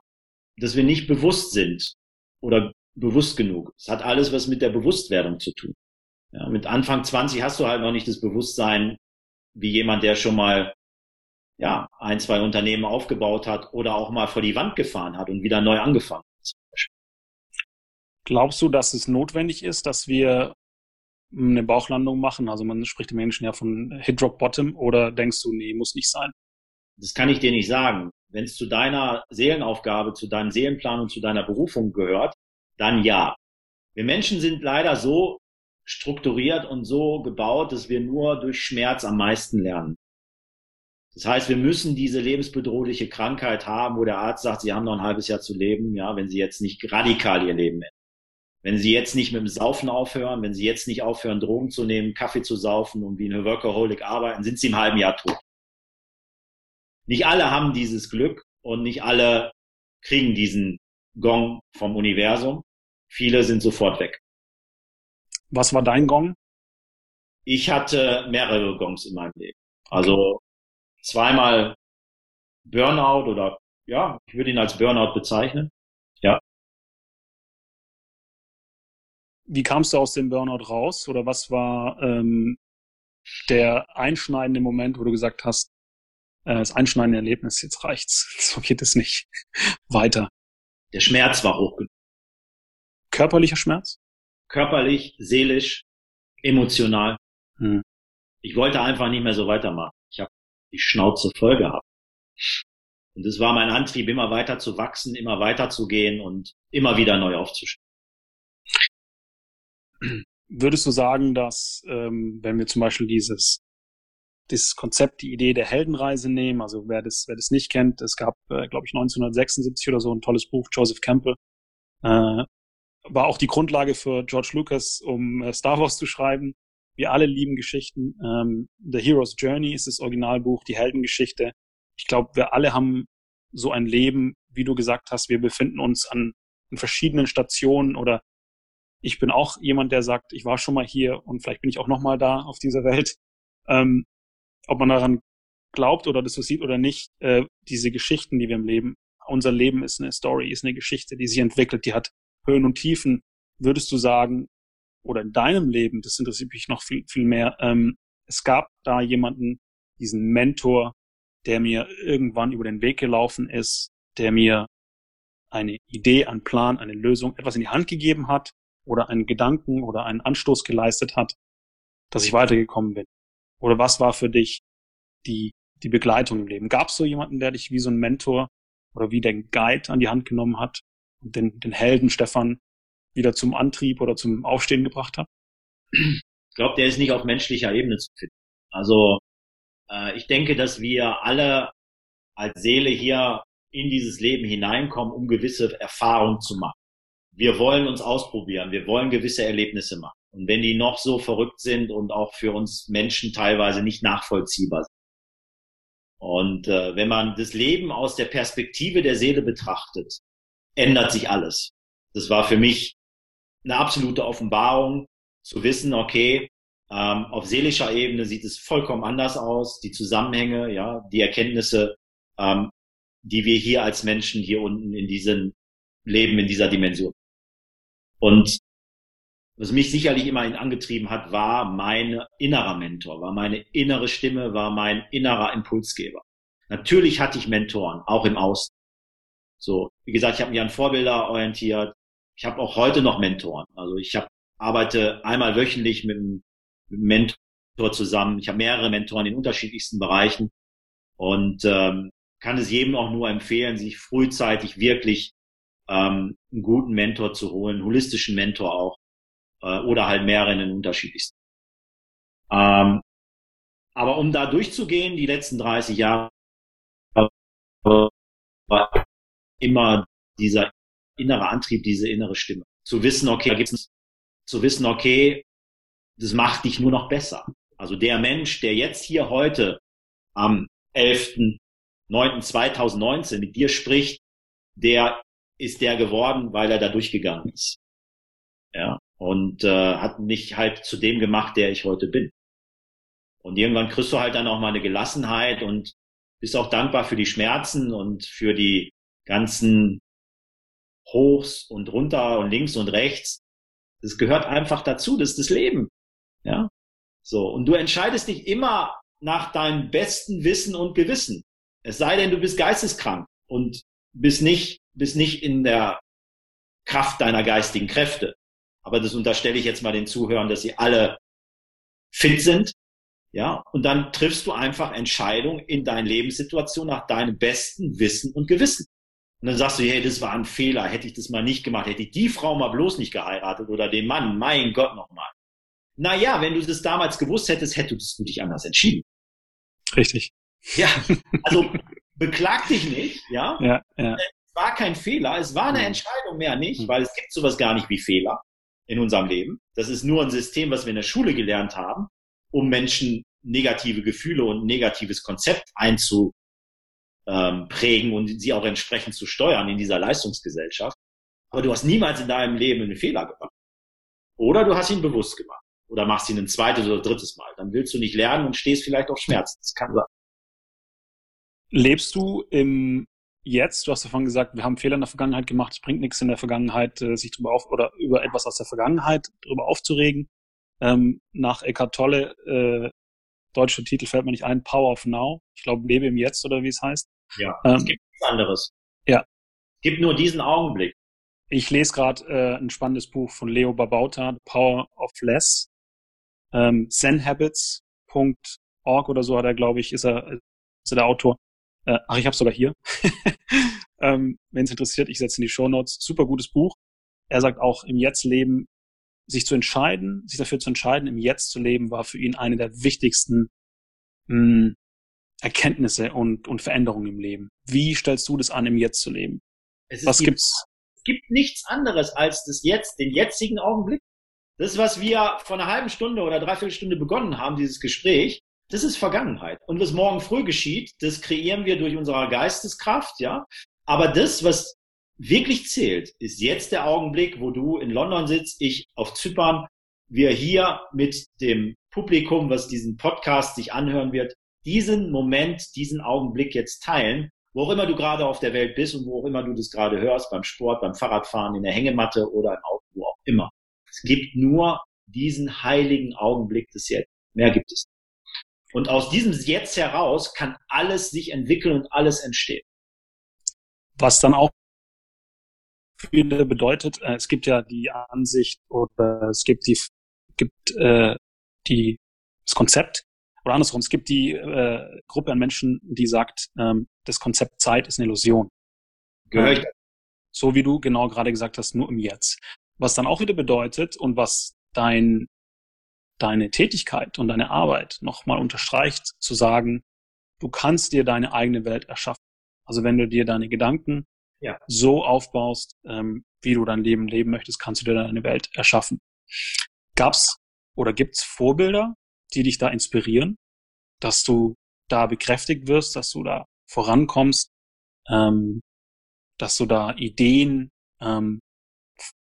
dass wir nicht bewusst sind oder bewusst genug. Es hat alles was mit der Bewusstwerdung zu tun. Ja, mit Anfang 20 hast du halt noch nicht das Bewusstsein, wie jemand, der schon mal ja, ein, zwei Unternehmen aufgebaut hat oder auch mal vor die Wand gefahren hat und wieder neu angefangen hat. Glaubst du, dass es notwendig ist, dass wir eine Bauchlandung machen? Also man spricht den Menschen ja von Hit Drop Bottom oder denkst du, nee, muss nicht sein? Das kann ich dir nicht sagen. Wenn es zu deiner Seelenaufgabe, zu deinem Seelenplan und zu deiner Berufung gehört, dann ja. Wir Menschen sind leider so strukturiert und so gebaut, dass wir nur durch Schmerz am meisten lernen. Das heißt, wir müssen diese lebensbedrohliche Krankheit haben, wo der Arzt sagt, sie haben noch ein halbes Jahr zu leben, ja, wenn sie jetzt nicht radikal ihr Leben ändern. Wenn sie jetzt nicht mit dem Saufen aufhören, wenn sie jetzt nicht aufhören, Drogen zu nehmen, Kaffee zu saufen und wie ein Workaholic arbeiten, sind sie im halben Jahr tot. Nicht alle haben dieses Glück und nicht alle kriegen diesen Gong vom Universum. Viele sind sofort weg. Was war dein Gong? Ich hatte mehrere Gongs in meinem Leben. Also zweimal Burnout oder ja, ich würde ihn als Burnout bezeichnen. Ja. Wie kamst du aus dem Burnout raus? Oder was war ähm, der einschneidende Moment, wo du gesagt hast, äh, das einschneidende Erlebnis, jetzt reicht's, so geht es nicht weiter? Der Schmerz war hoch genug. Körperlicher Schmerz? Körperlich, seelisch, emotional. Hm. Ich wollte einfach nicht mehr so weitermachen. Ich habe die Schnauze voll gehabt. Und es war mein Antrieb, immer weiter zu wachsen, immer weiter zu gehen und immer wieder neu aufzustehen. Würdest du sagen, dass ähm, wenn wir zum Beispiel dieses dieses Konzept, die Idee der Heldenreise nehmen. Also wer das, wer das nicht kennt, es gab, äh, glaube ich, 1976 oder so ein tolles Buch, Joseph Campbell, äh, war auch die Grundlage für George Lucas, um äh, Star Wars zu schreiben. Wir alle lieben Geschichten. Ähm, The Hero's Journey ist das Originalbuch, die Heldengeschichte. Ich glaube, wir alle haben so ein Leben, wie du gesagt hast, wir befinden uns an, an verschiedenen Stationen oder ich bin auch jemand, der sagt, ich war schon mal hier und vielleicht bin ich auch noch mal da auf dieser Welt. Ähm, ob man daran glaubt oder das so sieht oder nicht, äh, diese Geschichten, die wir im Leben, unser Leben ist eine Story, ist eine Geschichte, die sich entwickelt, die hat Höhen und Tiefen, würdest du sagen, oder in deinem Leben, das interessiert mich noch viel, viel mehr, ähm, es gab da jemanden, diesen Mentor, der mir irgendwann über den Weg gelaufen ist, der mir eine Idee, einen Plan, eine Lösung, etwas in die Hand gegeben hat oder einen Gedanken oder einen Anstoß geleistet hat, dass ich weitergekommen bin? Oder was war für dich die, die Begleitung im Leben? Gab es so jemanden, der dich wie so ein Mentor oder wie der Guide an die Hand genommen hat den, den Helden Stefan wieder zum Antrieb oder zum Aufstehen gebracht hat? Ich glaube, der ist nicht auf menschlicher Ebene zu finden. Also äh, ich denke, dass wir alle als Seele hier in dieses Leben hineinkommen, um gewisse Erfahrungen zu machen. Wir wollen uns ausprobieren, wir wollen gewisse Erlebnisse machen. Und wenn die noch so verrückt sind und auch für uns Menschen teilweise nicht nachvollziehbar sind. Und äh, wenn man das Leben aus der Perspektive der Seele betrachtet, ändert sich alles. Das war für mich eine absolute Offenbarung zu wissen, okay, Ähm, auf seelischer Ebene sieht es vollkommen anders aus. Die Zusammenhänge, ja, die Erkenntnisse, ähm, die wir hier als Menschen hier unten in diesem Leben, in dieser Dimension. Und was mich sicherlich immer angetrieben hat, war mein innerer Mentor, war meine innere Stimme, war mein innerer Impulsgeber. Natürlich hatte ich Mentoren, auch im Außen. So, wie gesagt, ich habe mich an Vorbilder orientiert. Ich habe auch heute noch Mentoren. Also ich hab, arbeite einmal wöchentlich mit einem, Mentor zusammen. Ich habe mehrere Mentoren in unterschiedlichsten Bereichen und ähm, kann es jedem auch nur empfehlen, sich frühzeitig wirklich ähm, einen guten Mentor zu holen, einen holistischen Mentor auch äh, oder halt mehrere in den unterschiedlichsten. Ähm, aber um da durchzugehen, die letzten 30 Jahre immer dieser innere Antrieb, diese innere Stimme. Zu wissen, okay, da gibt's, zu wissen, okay, das macht dich nur noch besser. Also der Mensch, der jetzt hier heute am 11.09.2019 mit dir spricht, der ist der geworden, weil er da durchgegangen ist. Ja. Und äh, hat mich halt zu dem gemacht, der ich heute bin. Und irgendwann kriegst du halt dann auch mal eine Gelassenheit und bist auch dankbar für die Schmerzen und für die ganzen Hochs und runter und links und rechts. Das gehört einfach dazu, das ist das Leben. Ja. So. Und du entscheidest dich immer nach deinem besten Wissen und Gewissen. Es sei denn, du bist geisteskrank und bist nicht, bist nicht in der Kraft deiner geistigen Kräfte. Aber das unterstelle ich jetzt mal den Zuhörern, dass sie alle fit sind ja, und dann triffst du einfach Entscheidungen in deinen Lebenssituation nach deinem besten Wissen und Gewissen. Und dann sagst du, hey, das war ein Fehler, hätte ich das mal nicht gemacht, hätte ich die Frau mal bloß nicht geheiratet oder den Mann, mein Gott nochmal. Naja, wenn du das damals gewusst hättest, hättest du dich anders entschieden. Richtig. Ja, also beklag dich nicht, ja. Ja, ja. Es war kein Fehler, es war eine mhm. Entscheidung mehr nicht, mhm. weil es gibt sowas gar nicht wie Fehler in unserem Leben. Das ist nur ein System, was wir in der Schule gelernt haben um Menschen negative Gefühle und negatives Konzept einzuprägen und sie auch entsprechend zu steuern in dieser Leistungsgesellschaft. Aber du hast niemals in deinem Leben einen Fehler gemacht. Oder du hast ihn bewusst gemacht. Oder machst ihn ein zweites oder drittes Mal. Dann willst du nicht lernen und stehst vielleicht auf Schmerzen. Das kann sein. Lebst du im Jetzt? Du hast davon gesagt, wir haben Fehler in der Vergangenheit gemacht. Es bringt nichts in der Vergangenheit, äh, sich drüber auf oder über etwas aus der Vergangenheit drüber aufzuregen. Ähm, nach Eckhart Tolle, äh, deutscher Titel fällt mir nicht ein, Power of Now. Ich glaube, lebe im Jetzt oder wie es heißt. Ja, ähm, es gibt nichts anderes. Ja. Es gibt nur diesen Augenblick. Ich lese gerade äh, ein spannendes Buch von Leo Babauta, The Power of Less. Ähm, Zenhabits.org oder so hat er, glaube ich, ist er, ist er der Autor. Äh, ach, ich habe sogar hier. ähm, Wenn es interessiert, ich setze in die Show Notes. Super gutes Buch. Er sagt auch, im Jetzt leben sich zu entscheiden, sich dafür zu entscheiden, im Jetzt zu leben, war für ihn eine der wichtigsten mh, hm, Erkenntnisse und, und Veränderungen im Leben. Wie stellst du das an, im Jetzt zu leben? Was die, gibt's? Es gibt nichts anderes als das Jetzt, den jetzigen Augenblick. Das, was wir vor einer halben Stunde oder dreiviertel Stunde begonnen haben, dieses Gespräch, das ist Vergangenheit. Und was morgen früh geschieht, das kreieren wir durch unsere Geisteskraft, ja. Aber das, was wirklich zählt, ist jetzt der Augenblick, wo du in London sitzt, ich auf Zypern, wir hier mit dem Publikum, was diesen Podcast sich anhören wird, diesen Moment, diesen Augenblick jetzt teilen, wo auch immer du gerade auf der Welt bist und wo auch immer du das gerade hörst, beim Sport, beim Fahrradfahren, in der Hängematte oder im Auto, wo auch immer. Es gibt nur diesen heiligen Augenblick des Jetzt. Mehr gibt es. Und aus diesem Jetzt heraus kann alles sich entwickeln und alles entstehen. Was dann auch viele bedeutet, äh, es gibt ja die Ansicht oder es gibt die, gibt äh, die das Konzept oder andersrum, es gibt die äh, Gruppe an Menschen, die sagt, ähm, das Konzept Zeit ist eine Illusion. Gehör ich. So wie du genau gerade gesagt hast, nur im Jetzt. Was dann auch wieder bedeutet und was dein deine Tätigkeit und deine Arbeit nochmal unterstreicht, zu sagen, du kannst dir deine eigene Welt erschaffen. Also wenn du dir deine Gedanken ja. so aufbaust, ähm, wie du dein Leben leben möchtest, kannst du dir deine Welt erschaffen. Gab's oder gibt's Vorbilder, die dich da inspirieren, dass du da bekräftigt wirst, dass du da vorankommst, ähm, dass du da Ideen ähm,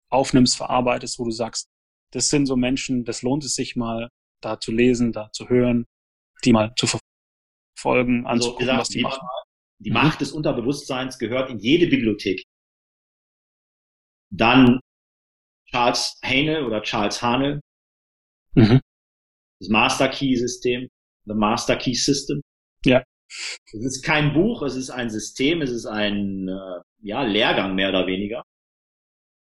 aufnimmst, verarbeitest, wo du sagst, das sind so Menschen, das lohnt es sich mal da zu lesen, da zu hören, die mal zu verfolgen, Also anzugucken, gesagt, was die machen. die Mhm. Macht des Unterbewusstseins gehört in jede Bibliothek. Dann Charles Haenel oder Charles Hanel, Mhm. Das Master Key System, the Master Key System. Ja. Es ist kein Buch, es ist ein System, es ist ein äh, ja, Lehrgang mehr oder weniger,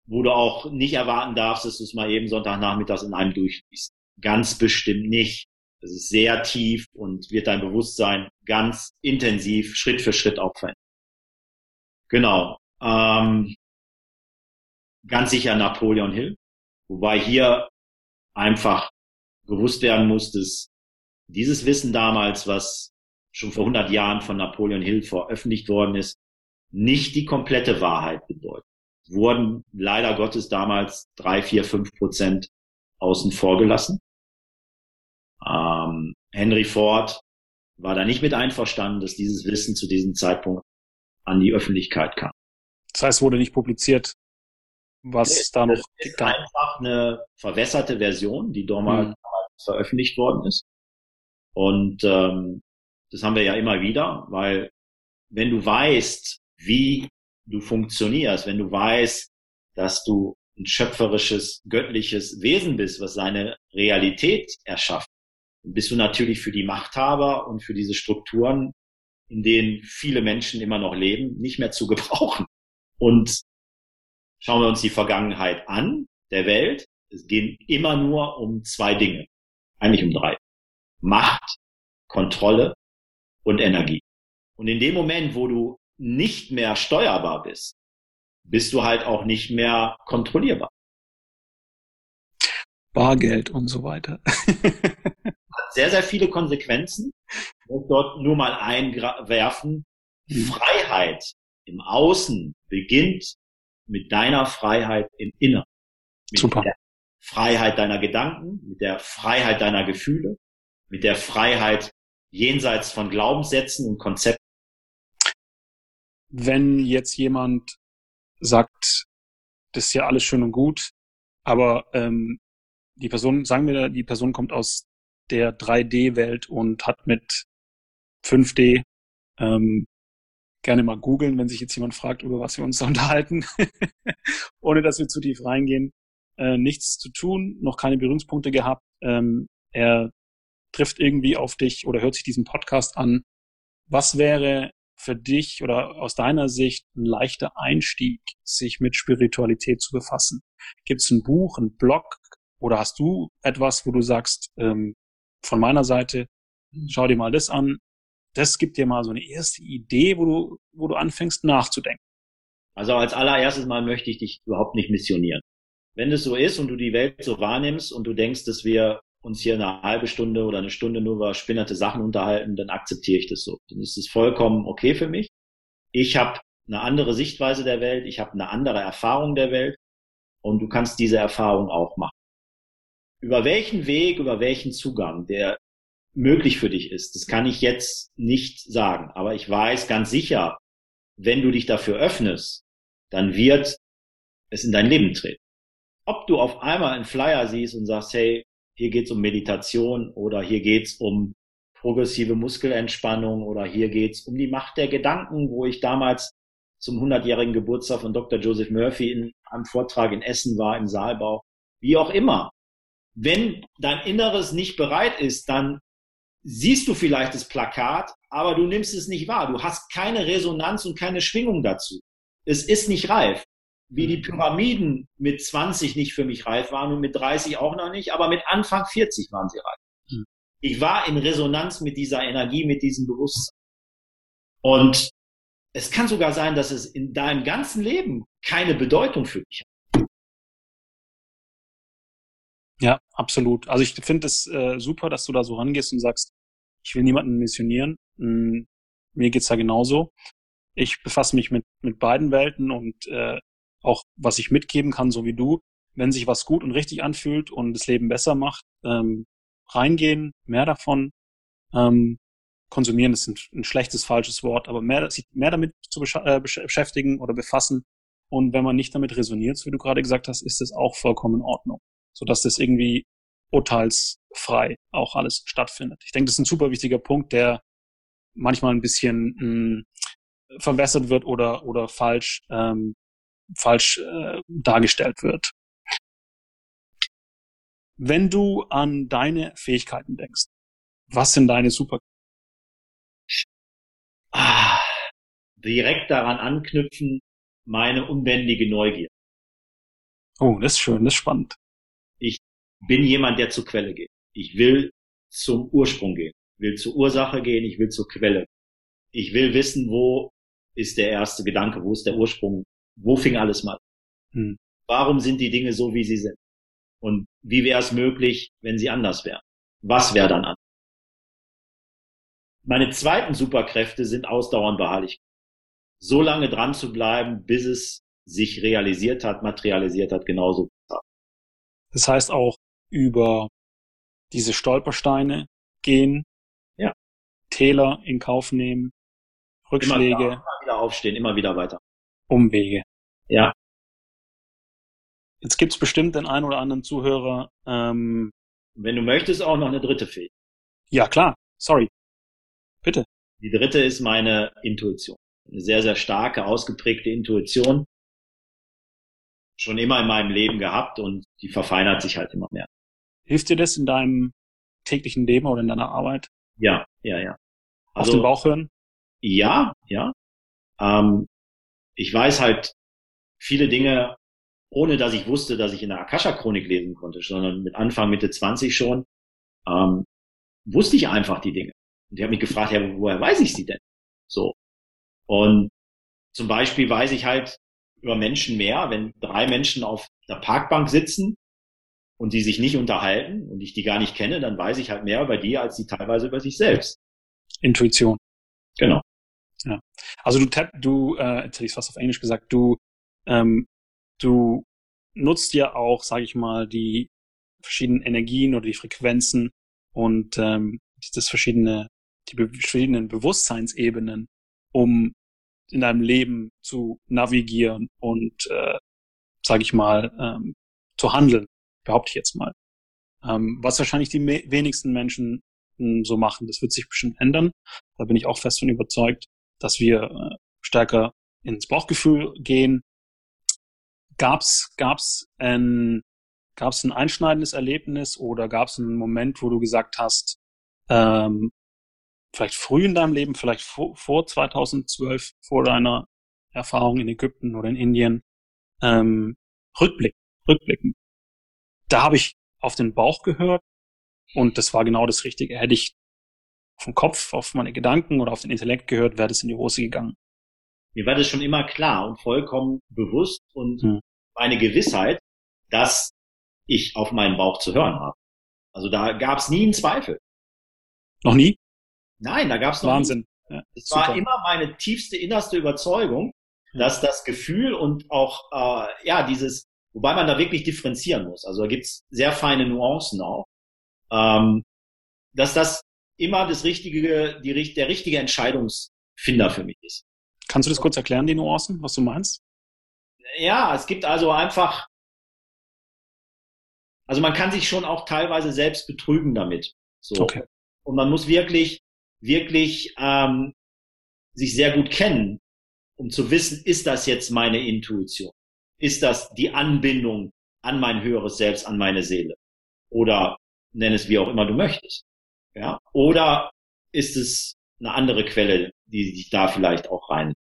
wo du auch nicht erwarten darfst, dass du es mal eben Sonntagnachmittags in einem durchliest. Ganz bestimmt nicht. Es ist sehr tief und wird dein Bewusstsein ganz intensiv Schritt für Schritt auch verändern. Genau. Ähm, ganz sicher Napoleon Hill. Wobei hier einfach gewusst werden muss, dass dieses Wissen damals, was schon vor 100 Jahren von Napoleon Hill veröffentlicht worden ist, nicht die komplette Wahrheit bedeutet. Es Wurden leider Gottes damals drei, vier, fünf Prozent außen vor gelassen. Ähm, Henry Ford war da nicht mit einverstanden, dass dieses Wissen zu diesem Zeitpunkt an die Öffentlichkeit kam. Das heißt, wurde nicht publiziert, was Nee, da noch Das ist einfach eine verwässerte Version, die damals Mhm. Veröffentlicht worden ist. Und ähm, das haben wir ja immer wieder, weil wenn du weißt, wie du funktionierst, wenn du weißt, dass du ein schöpferisches, göttliches Wesen bist, was seine Realität erschafft, dann bist du natürlich für die Machthaber und für diese Strukturen, in denen viele Menschen immer noch leben, nicht mehr zu gebrauchen. Und schauen wir uns die Vergangenheit an, der Welt. Es geht immer nur um zwei Dinge. Eigentlich um drei. Macht, Kontrolle und Energie. Und in dem Moment, wo du nicht mehr steuerbar bist, bist du halt auch nicht mehr kontrollierbar. Bargeld und so weiter. Hat sehr, sehr viele Konsequenzen. Ich muss dort nur mal einwerfen. Mhm. Freiheit im Außen beginnt mit deiner Freiheit im Inneren. Mit Super. der Freiheit deiner Gedanken, mit der Freiheit deiner Gefühle, mit der Freiheit jenseits von Glaubenssätzen und Konzepten. Wenn jetzt jemand sagt, das ist ja alles schön und gut, aber ähm, die Person, sagen wir, die Person kommt aus der 3D-Welt und hat mit 5D ähm, gerne mal googeln, wenn sich jetzt jemand fragt, über was wir uns unterhalten, ohne dass wir zu tief reingehen. Äh, nichts zu tun, noch keine Berührungspunkte gehabt. Ähm, er trifft irgendwie auf dich oder hört sich diesen Podcast an. Was wäre für dich oder aus deiner Sicht ein leichter Einstieg, sich mit Spiritualität zu befassen? Gibt es ein Buch, ein Blog oder hast du etwas, wo du sagst, ähm, von meiner Seite, schau dir mal das an, das gibt dir mal so eine erste Idee, wo du, wo du anfängst nachzudenken. Also als allererstes Mal möchte ich dich überhaupt nicht missionieren. Wenn es so ist und du die Welt so wahrnimmst und du denkst, dass wir uns hier eine halbe Stunde oder eine Stunde nur über spinnerte Sachen unterhalten, dann akzeptiere ich das so. Dann ist es vollkommen okay für mich. Ich habe eine andere Sichtweise der Welt, ich habe eine andere Erfahrung der Welt und du kannst diese Erfahrung auch machen. Über welchen Weg, über welchen Zugang, der möglich für dich ist, das kann ich jetzt nicht sagen. Aber ich weiß ganz sicher, wenn du dich dafür öffnest, dann wird es in dein Leben treten. Ob du auf einmal einen Flyer siehst und sagst, hey, hier geht's um Meditation oder hier geht's um progressive Muskelentspannung oder hier geht's um die Macht der Gedanken, wo ich damals zum 100-jährigen Geburtstag von Dr. Joseph Murphy in einem Vortrag in Essen war, im Saalbau, wie auch immer. Wenn dein Inneres nicht bereit ist, dann siehst du vielleicht das Plakat, aber du nimmst es nicht wahr. Du hast keine Resonanz und keine Schwingung dazu. Es ist nicht reif. Wie die Pyramiden mit 20 nicht für mich reif waren und mit 30 auch noch nicht, aber mit Anfang 40 waren sie reif. Hm. Ich war in Resonanz mit dieser Energie, mit diesem Bewusstsein. Und es kann sogar sein, dass es in deinem ganzen Leben keine Bedeutung für dich hat. Ja, absolut. Also ich finde es äh, super, dass du da so rangehst und sagst, ich will niemanden missionieren. Mm, mir geht's da genauso. Ich befasse mich mit, mit beiden Welten und äh, auch was ich mitgeben kann, so wie du. Wenn sich was gut und richtig anfühlt und das Leben besser macht, ähm, reingehen, mehr davon. Ähm, konsumieren ist ein, ein schlechtes, falsches Wort, aber mehr, sich mehr damit zu äh, besch beschäftigen oder befassen. Und wenn man nicht damit resoniert, so wie du gerade gesagt hast, ist das auch vollkommen in Ordnung sodass das irgendwie urteils, frei auch alles stattfindet. Ich denke, das ist ein super wichtiger Punkt, der manchmal ein bisschen mh, hm, verwässert wird oder, oder falsch, ähm, falsch äh, dargestellt wird. Wenn du an deine Fähigkeiten denkst, was sind deine Super? Ah, direkt daran anknüpfen, meine unbändige Neugier. Oh, das ist schön, das ist spannend. Ich bin jemand, der zur Quelle geht. Ich will zum Ursprung gehen, will zur Ursache gehen, ich will zur Quelle. Ich will wissen, wo ist der erste Gedanke, wo ist der Ursprung, wo fing alles mal. Hm. Warum sind die Dinge so, wie sie sind? Und wie wäre es möglich, wenn sie anders wären? Was wäre dann anders? Meine zweiten Superkräfte sind ausdauernd beharrlich. So lange dran zu bleiben, bis es sich realisiert hat, materialisiert hat, genauso. Das heißt auch über diese Stolpersteine gehen, ja. Täler in Kauf nehmen, Rückschläge. Immer wieder, immer wieder aufstehen, immer wieder weiter. Umwege. Ja. Jetzt gibt's bestimmt den einen oder anderen Zuhörer. Ähm, Wenn du möchtest, auch noch eine dritte Fee. Ja, klar. Sorry. Bitte. Die dritte ist meine Intuition. Eine sehr, sehr starke, ausgeprägte Intuition. Schon immer in meinem Leben gehabt und die verfeinert sich halt immer mehr. Hilft dir das in deinem täglichen Leben oder in deiner Arbeit? Ja, ja, ja. Also, Auf den Bauch hören? Ja, ja. Ähm, ich weiß halt viele Dinge, ohne dass ich wusste, dass ich in der Akasha-Chronik lesen konnte, sondern mit Anfang, Mitte 20 schon, ähm, wusste ich einfach die Dinge. Und die haben mich gefragt, ja, woher weiß ich sie denn? So. Und zum Beispiel weiß ich halt über Menschen mehr, wenn drei Menschen auf der Parkbank sitzen und die sich nicht unterhalten und ich die gar nicht kenne, dann weiß ich halt mehr über die, als die teilweise über sich selbst. Intuition. Genau. Ja. Also du, du äh, jetzt hätte ich fast auf Englisch gesagt, du, ähm, du nutzt ja auch, sage ich mal, die verschiedenen Energien oder die Frequenzen und ähm, das verschiedene, die verschiedenen Bewusstseinsebenen, um in deinem Leben zu navigieren und, äh, sage ich mal, ähm, zu handeln, behaupte ich jetzt mal. Ähm, was wahrscheinlich die wenigsten Menschen hm, so machen. Das wird sich bestimmt ändern. Da bin ich auch fest von überzeugt, dass wir äh, stärker ins Bauchgefühl gehen. Gab's gab's ein gab's ein einschneidendes Erlebnis oder gab's einen Moment, wo du gesagt hast, ähm, vielleicht früh in deinem Leben, vielleicht vor, vor 2012, vor deiner Erfahrung in Ägypten oder in Indien, ähm, Rückblick, rückblicken. Da habe ich auf den Bauch gehört und das war genau das Richtige. Hätte ich vom Kopf auf meine Gedanken oder auf den Intellekt gehört, wäre das in die Hose gegangen. Mir war das schon immer klar und vollkommen bewusst und hm. meine Gewissheit, dass ich auf meinen Bauch zu hören habe. Also da gab es nie einen Zweifel. Noch nie? Nein, da gab es noch Wahnsinn. Ja, es war immer meine tiefste innerste Überzeugung, hm. dass das Gefühl und auch äh, ja dieses, wobei man da wirklich differenzieren muss. Also da gibt's sehr feine Nuancen auch, ähm, dass das immer das richtige, die, der richtige Entscheidungsfinder für mich ist. Kannst du das kurz erklären, die Nuancen, was du meinst? Ja, es gibt also einfach, also man kann sich schon auch teilweise selbst betrügen damit. So. Okay. Und man muss wirklich, wirklich ähm, sich sehr gut kennen, um zu wissen, ist das jetzt meine Intuition? Ist das die Anbindung an mein höheres Selbst, an meine Seele? Oder nenn es wie auch immer du möchtest. Ja? Oder ist es eine andere Quelle, die sich da vielleicht auch rein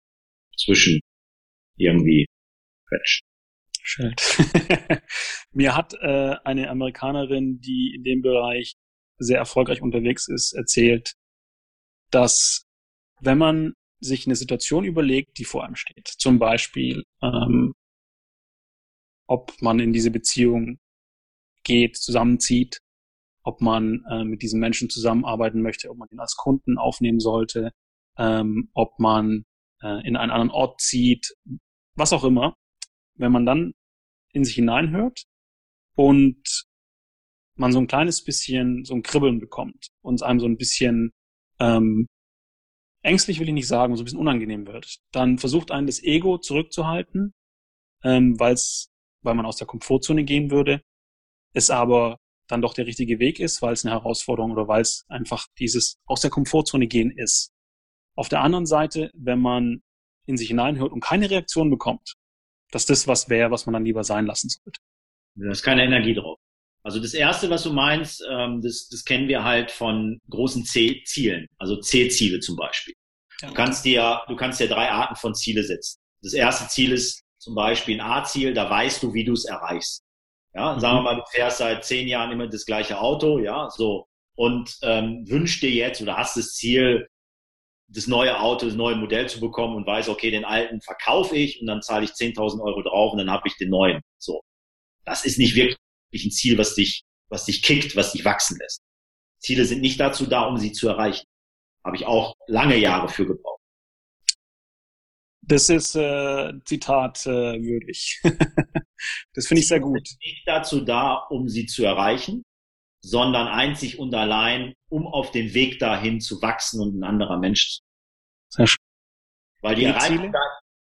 zwischen irgendwie quetscht? Schön. Mir hat äh, eine Amerikanerin, die in dem Bereich sehr erfolgreich unterwegs ist, erzählt, dass wenn man sich eine Situation überlegt, die vor einem steht, zum Beispiel, ähm, ob man in diese Beziehung geht, zusammenzieht, ob man äh, mit diesen Menschen zusammenarbeiten möchte, ob man ihn als Kunden aufnehmen sollte, ähm, ob man äh, in einen anderen Ort zieht, was auch immer. Wenn man dann in sich hineinhört und man so ein kleines bisschen so ein Kribbeln bekommt und einem so ein bisschen ähm, ängstlich will ich nicht sagen, so ein bisschen unangenehm wird, dann versucht einen das Ego zurückzuhalten, ähm, weil's, weil man aus der Komfortzone gehen würde, es aber dann doch der richtige Weg ist, weil es eine Herausforderung oder weil es einfach dieses aus der Komfortzone gehen ist. Auf der anderen Seite, wenn man in sich hineinhört und keine Reaktion bekommt, dass das was wäre, was man dann lieber sein lassen sollte. Da ist keine Energie drauf. Also das erste, was du meinst, ähm, das, das kennen wir halt von großen C-Zielen, also C-Ziele zum Beispiel. Du kannst dir, du kannst dir drei Arten von Ziele setzen. Das erste Ziel ist zum Beispiel ein A-Ziel, da weißt du, wie du es erreichst. Ja, mhm. sagen wir mal, du fährst seit zehn Jahren immer das gleiche Auto, ja, so und ähm, wünschst dir jetzt oder hast das Ziel, das neue Auto, das neue Modell zu bekommen und weiß, okay, den alten verkaufe ich und dann zahle ich 10.000 Euro drauf und dann habe ich den neuen. So, das ist nicht wirklich ein Ziel, was dich, was dich kickt, was dich wachsen lässt. Ziele sind nicht dazu da, um sie zu erreichen. Habe ich auch lange Jahre für gebraucht. Das ist äh, Zitat äh, würdig. das finde ich sehr gut. Sind nicht dazu da, um sie zu erreichen, sondern einzig und allein, um auf dem Weg dahin zu wachsen und ein anderer Mensch zu Sehr schön. Weil die, die Erreichung,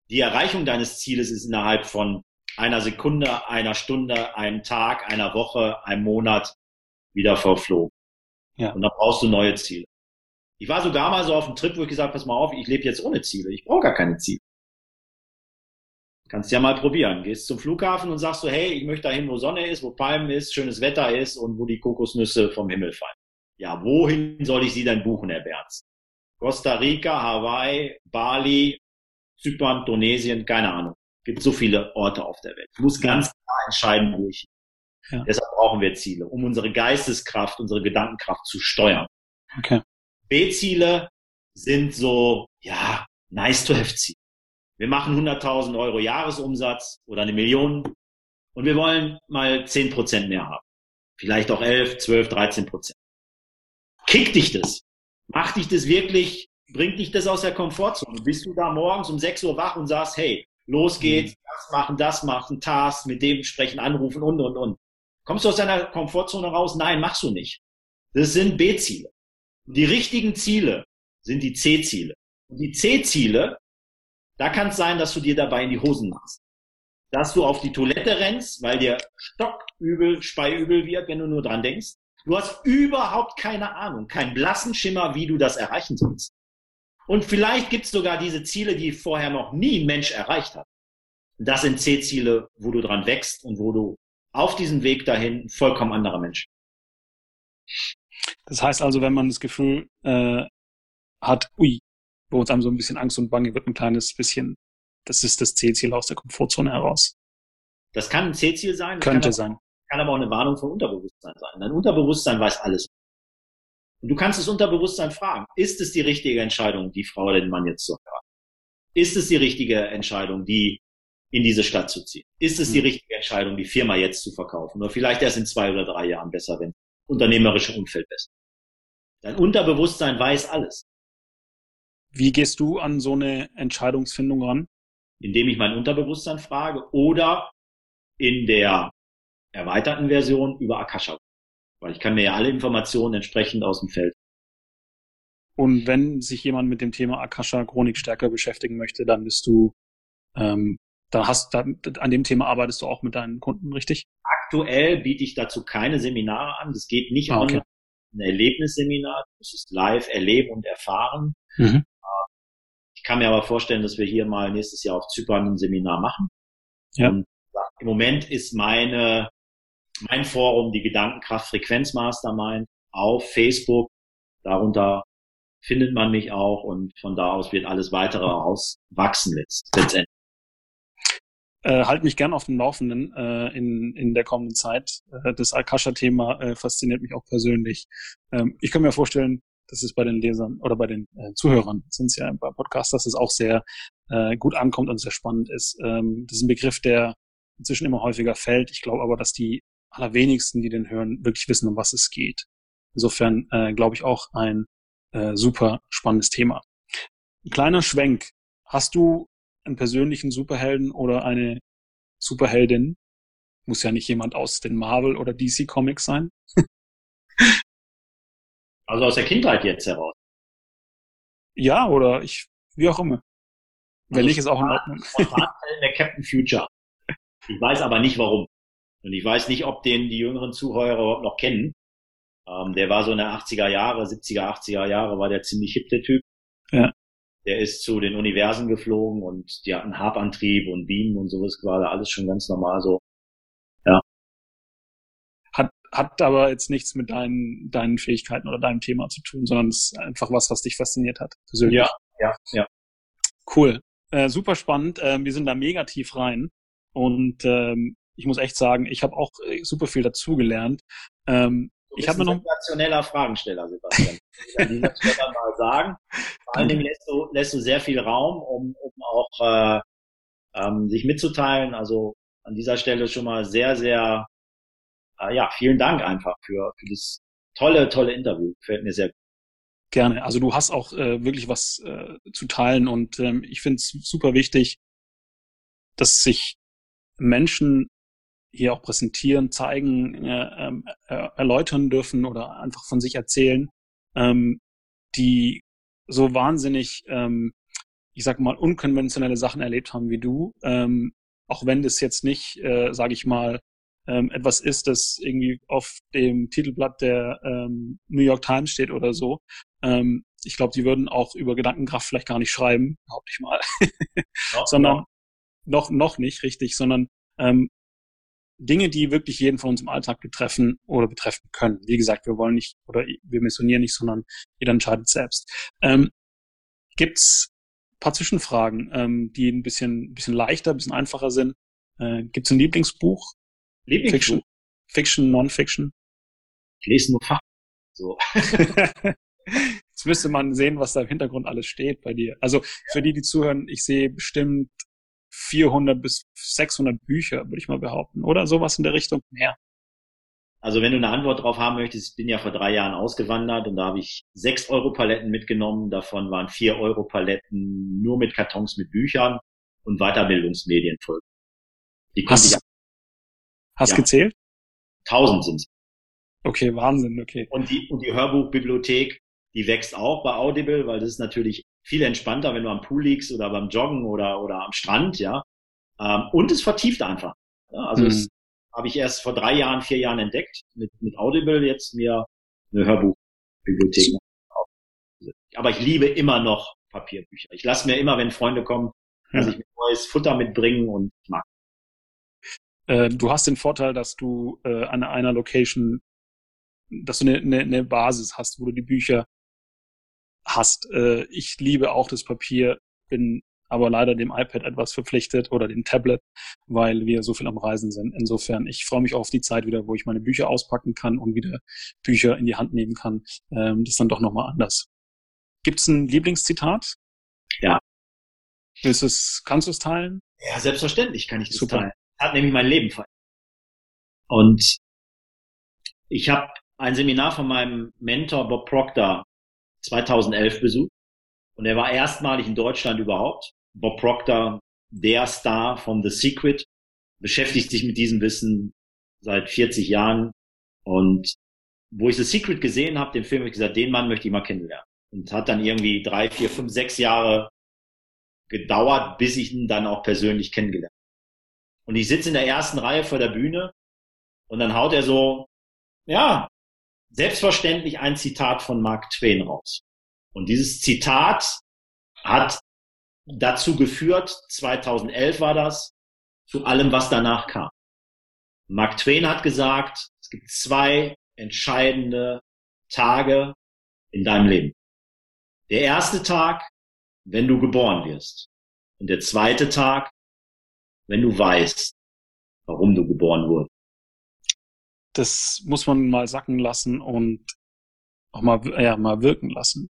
die Erreichung deines Zieles ist innerhalb von einer Sekunde, einer Stunde, einem Tag, einer Woche, einem Monat wieder verflogen. Ja. Und dann brauchst du neue Ziele. Ich war sogar mal so auf einem Trip, wo ich gesagt pass mal auf, ich lebe jetzt ohne Ziele. Ich brauche gar keine Ziele. Kannst ja mal probieren. Gehst zum Flughafen und sagst so, hey, ich möchte dahin, wo Sonne ist, wo Palmen ist, schönes Wetter ist und wo die Kokosnüsse vom Himmel fallen. Ja, wohin soll ich sie denn buchen, Herr Berns? Costa Rica, Hawaii, Bali, Zypern, Indonesien, keine Ahnung gibt so viele Orte auf der Welt. Ich muss ganz klar entscheiden, wo ich. Ja. Deshalb brauchen wir Ziele, um unsere Geisteskraft, unsere Gedankenkraft zu steuern. Okay. B-Ziele sind so, ja, nice to have Ziele. Wir machen 100.000 Euro Jahresumsatz oder eine Million und wir wollen mal 10 Prozent mehr haben. Vielleicht auch 11, 12, 13 Prozent. Kick dich das. Macht dich das wirklich, bringt dich das aus der Komfortzone. Bist du da morgens um 6 Uhr wach und sagst, hey, Los geht's, mhm. das machen, das machen, Task, mit dem sprechen, anrufen und, und, und. Kommst du aus deiner Komfortzone raus? Nein, machst du nicht. Das sind B-Ziele. Die richtigen Ziele sind die C-Ziele. Und die C-Ziele, da kann es sein, dass du dir dabei in die Hosen machst. Dass du auf die Toilette rennst, weil dir stockübel, speiübel wird, wenn du nur dran denkst. Du hast überhaupt keine Ahnung, keinen blassen Schimmer, wie du das erreichen sollst. Und vielleicht gibt es sogar diese Ziele, die vorher noch nie ein Mensch erreicht hat. Das sind C-Ziele, wo du dran wächst und wo du auf diesem Weg dahin vollkommen anderer Mensch. Das heißt also, wenn man das Gefühl äh, hat, ui, wo uns einem so ein bisschen Angst und Bange wird, ein kleines bisschen, das ist das C-Ziel aus der Komfortzone heraus. Das kann ein C-Ziel sein. Könnte kann sein. kann aber auch eine Warnung von Unterbewusstsein sein. Dein Unterbewusstsein weiß alles. Und du kannst das Unterbewusstsein fragen, ist es die richtige Entscheidung, die Frau oder den Mann jetzt zu heiraten? Ist es die richtige Entscheidung, die in diese Stadt zu ziehen? Ist es die mhm. richtige Entscheidung, die Firma jetzt zu verkaufen? Oder vielleicht erst in zwei oder drei Jahren besser, wenn unternehmerische Umfeld besser. Dein Unterbewusstsein weiß alles. Wie gehst du an so eine Entscheidungsfindung ran? Indem ich mein Unterbewusstsein frage oder in der erweiterten Version über Akasha. Weil ich kann mir ja alle Informationen entsprechend aus dem Feld. Und wenn sich jemand mit dem Thema Akasha Chronik stärker beschäftigen möchte, dann bist du, ähm, da hast, da, an dem Thema arbeitest du auch mit deinen Kunden, richtig? Aktuell biete ich dazu keine Seminare an. Das geht nicht ah, okay. online. Ein Erlebnisseminar. Das ist live erleben und erfahren. Mhm. Ich kann mir aber vorstellen, dass wir hier mal nächstes Jahr auf Zypern ein Seminar machen. Ja. Und im Moment ist meine mein Forum, die Gedankenkraft Frequenz Mastermind auf Facebook. Darunter findet man mich auch und von da aus wird alles weitere auswachsen letztendlich. Äh, halt mich gern auf dem Laufenden äh, in, in der kommenden Zeit. Äh, das Akasha-Thema äh, fasziniert mich auch persönlich. Ähm, ich kann mir vorstellen, dass es bei den Lesern oder bei den äh, Zuhörern, sind es ja beim Podcast, dass es auch sehr äh, gut ankommt und sehr spannend ist. Ähm, das ist ein Begriff, der inzwischen immer häufiger fällt. Ich glaube aber, dass die allerwenigsten, die den hören, wirklich wissen, um was es geht. Insofern äh, glaube ich auch ein äh, super spannendes Thema. Ein kleiner Schwenk. Hast du einen persönlichen Superhelden oder eine Superheldin? Muss ja nicht jemand aus den Marvel oder DC Comics sein. Also aus der Kindheit jetzt heraus. Ja, oder ich, wie auch immer. Wenn also nicht, ist auch in Ordnung. der Captain Future. Ich weiß aber nicht warum. Und ich weiß nicht, ob den die jüngeren Zuhörer überhaupt noch kennen. Ähm, der war so in der 80er Jahre, 70er, 80er Jahre, war der ziemlich hip, der Typ. Ja. Der ist zu den Universen geflogen und die hatten Harpantrieb und Beamen und sowas gerade alles schon ganz normal so. Hat, aber jetzt nichts mit deinen, deinen Fähigkeiten oder deinem Thema zu tun, sondern es ist einfach was, was dich fasziniert hat, persönlich. Ja, ja, ja. Cool. Äh, super spannend. Ähm, wir sind da mega tief rein. Und ähm, ich muss echt sagen, ich habe auch äh, super viel dazugelernt. Ähm, ich habe mir noch sensationeller Fragensteller, Sebastian. ich kann dieser Stelle mal sagen. Vor allen Dingen lässt du, lässt du sehr viel Raum, um, um auch äh, ähm, sich mitzuteilen. Also an dieser Stelle schon mal sehr, sehr, äh, ja, vielen Dank einfach für, für das tolle, tolle Interview. Gefällt mir sehr gut. Gerne. Also du hast auch äh, wirklich was äh, zu teilen und ähm, ich finde es super wichtig, dass sich Menschen hier auch präsentieren, zeigen, äh, äh, erläutern dürfen oder einfach von sich erzählen, ähm, die so wahnsinnig, ähm, ich sag mal, unkonventionelle Sachen erlebt haben wie du, ähm, auch wenn das jetzt nicht, äh, sage ich mal, ähm, etwas ist, das irgendwie auf dem Titelblatt der ähm, New York Times steht oder so. Ähm, ich glaube, die würden auch über Gedankenkraft vielleicht gar nicht schreiben, behaupte ich mal, no, sondern no. noch noch nicht richtig, sondern ähm, Dinge, die wirklich jeden von uns im Alltag betreffen oder betreffen können. Wie gesagt, wir wollen nicht oder wir missionieren nicht, sondern jeder entscheidet selbst. Ähm, gibt's paar Zwischenfragen, ähm, die ein bisschen, ein bisschen leichter, ein bisschen einfacher sind. Äh, gibt's ein Lieblingsbuch? Lieblingsbuch? Fiction, Fiction Non-Fiction? Ich lese nur Fach. So. Jetzt müsste man sehen, was da im Hintergrund alles steht bei dir. Also für die, die zuhören, ich sehe bestimmt 400 bis 600 Bücher, würde ich mal behaupten. Oder sowas in der Richtung mehr. Also wenn du eine Antwort drauf haben möchtest, ich bin ja vor drei Jahren ausgewandert und da habe ich sechs Euro Paletten mitgenommen. Davon waren vier Euro Paletten nur mit Kartons mit Büchern und Weiterbildungsmedien voll. Die hast, ich hast ja. gezählt? Tausend sind Okay, Wahnsinn, okay. Und die, und die Hörbuchbibliothek, die wächst auch bei Audible, weil das ist natürlich viel entspannter, wenn du am Pool liegst oder beim Joggen oder, oder am Strand, ja. Ähm, und es vertieft einfach. Ja, also mhm. es habe ich erst vor drei Jahren, vier Jahren entdeckt, mit, mit Audible jetzt mir eine Hörbuchbibliothek. Aber ich liebe immer noch Papierbücher. Ich lasse mir immer, wenn Freunde kommen, dass ich mir neues Futter mitbringen und mag. Äh, du hast den Vorteil, dass du äh, an einer Location, dass du eine, eine, eine Basis hast, wo du die Bücher hast. Äh, ich liebe auch das Papier, bin aber leider dem iPad etwas verpflichtet oder dem Tablet, weil wir so viel am Reisen sind. Insofern, ich freue mich auf die Zeit wieder, wo ich meine Bücher auspacken kann und wieder Bücher in die Hand nehmen kann. Ähm, das ist dann doch nochmal anders. Gibt's ein Lieblingszitat? Ja. Willst du's, kannst du es teilen? Ja, selbstverständlich kann ich das Super. teilen. Hat nämlich mein Leben verändert. Und ich habe ein Seminar von meinem Mentor Bob Proctor 2011 besucht. Und er war erstmalig in Deutschland überhaupt. Bob Proctor, der Star von The Secret, beschäftigt sich mit diesem Wissen seit 40 Jahren. Und wo ich The Secret gesehen habe, den Film, habe ich gesagt, den Mann möchte ich mal kennenlernen. Und hat dann irgendwie drei, vier, fünf, sechs Jahre gedauert, bis ich ihn dann auch persönlich kennengelernt. Und ich sitze in der ersten Reihe vor der Bühne und dann haut er so, ja, selbstverständlich ein Zitat von Mark Twain raus. Und dieses Zitat hat dazu geführt, 2011 war das, zu allem, was danach kam. Mark Twain hat gesagt, es gibt zwei entscheidende Tage in deinem Leben. Der erste Tag, wenn du geboren wirst. Und der zweite Tag, wenn du weißt, warum du geboren wurdest das muss man mal sacken lassen und auch mal, ja, mal wirken lassen.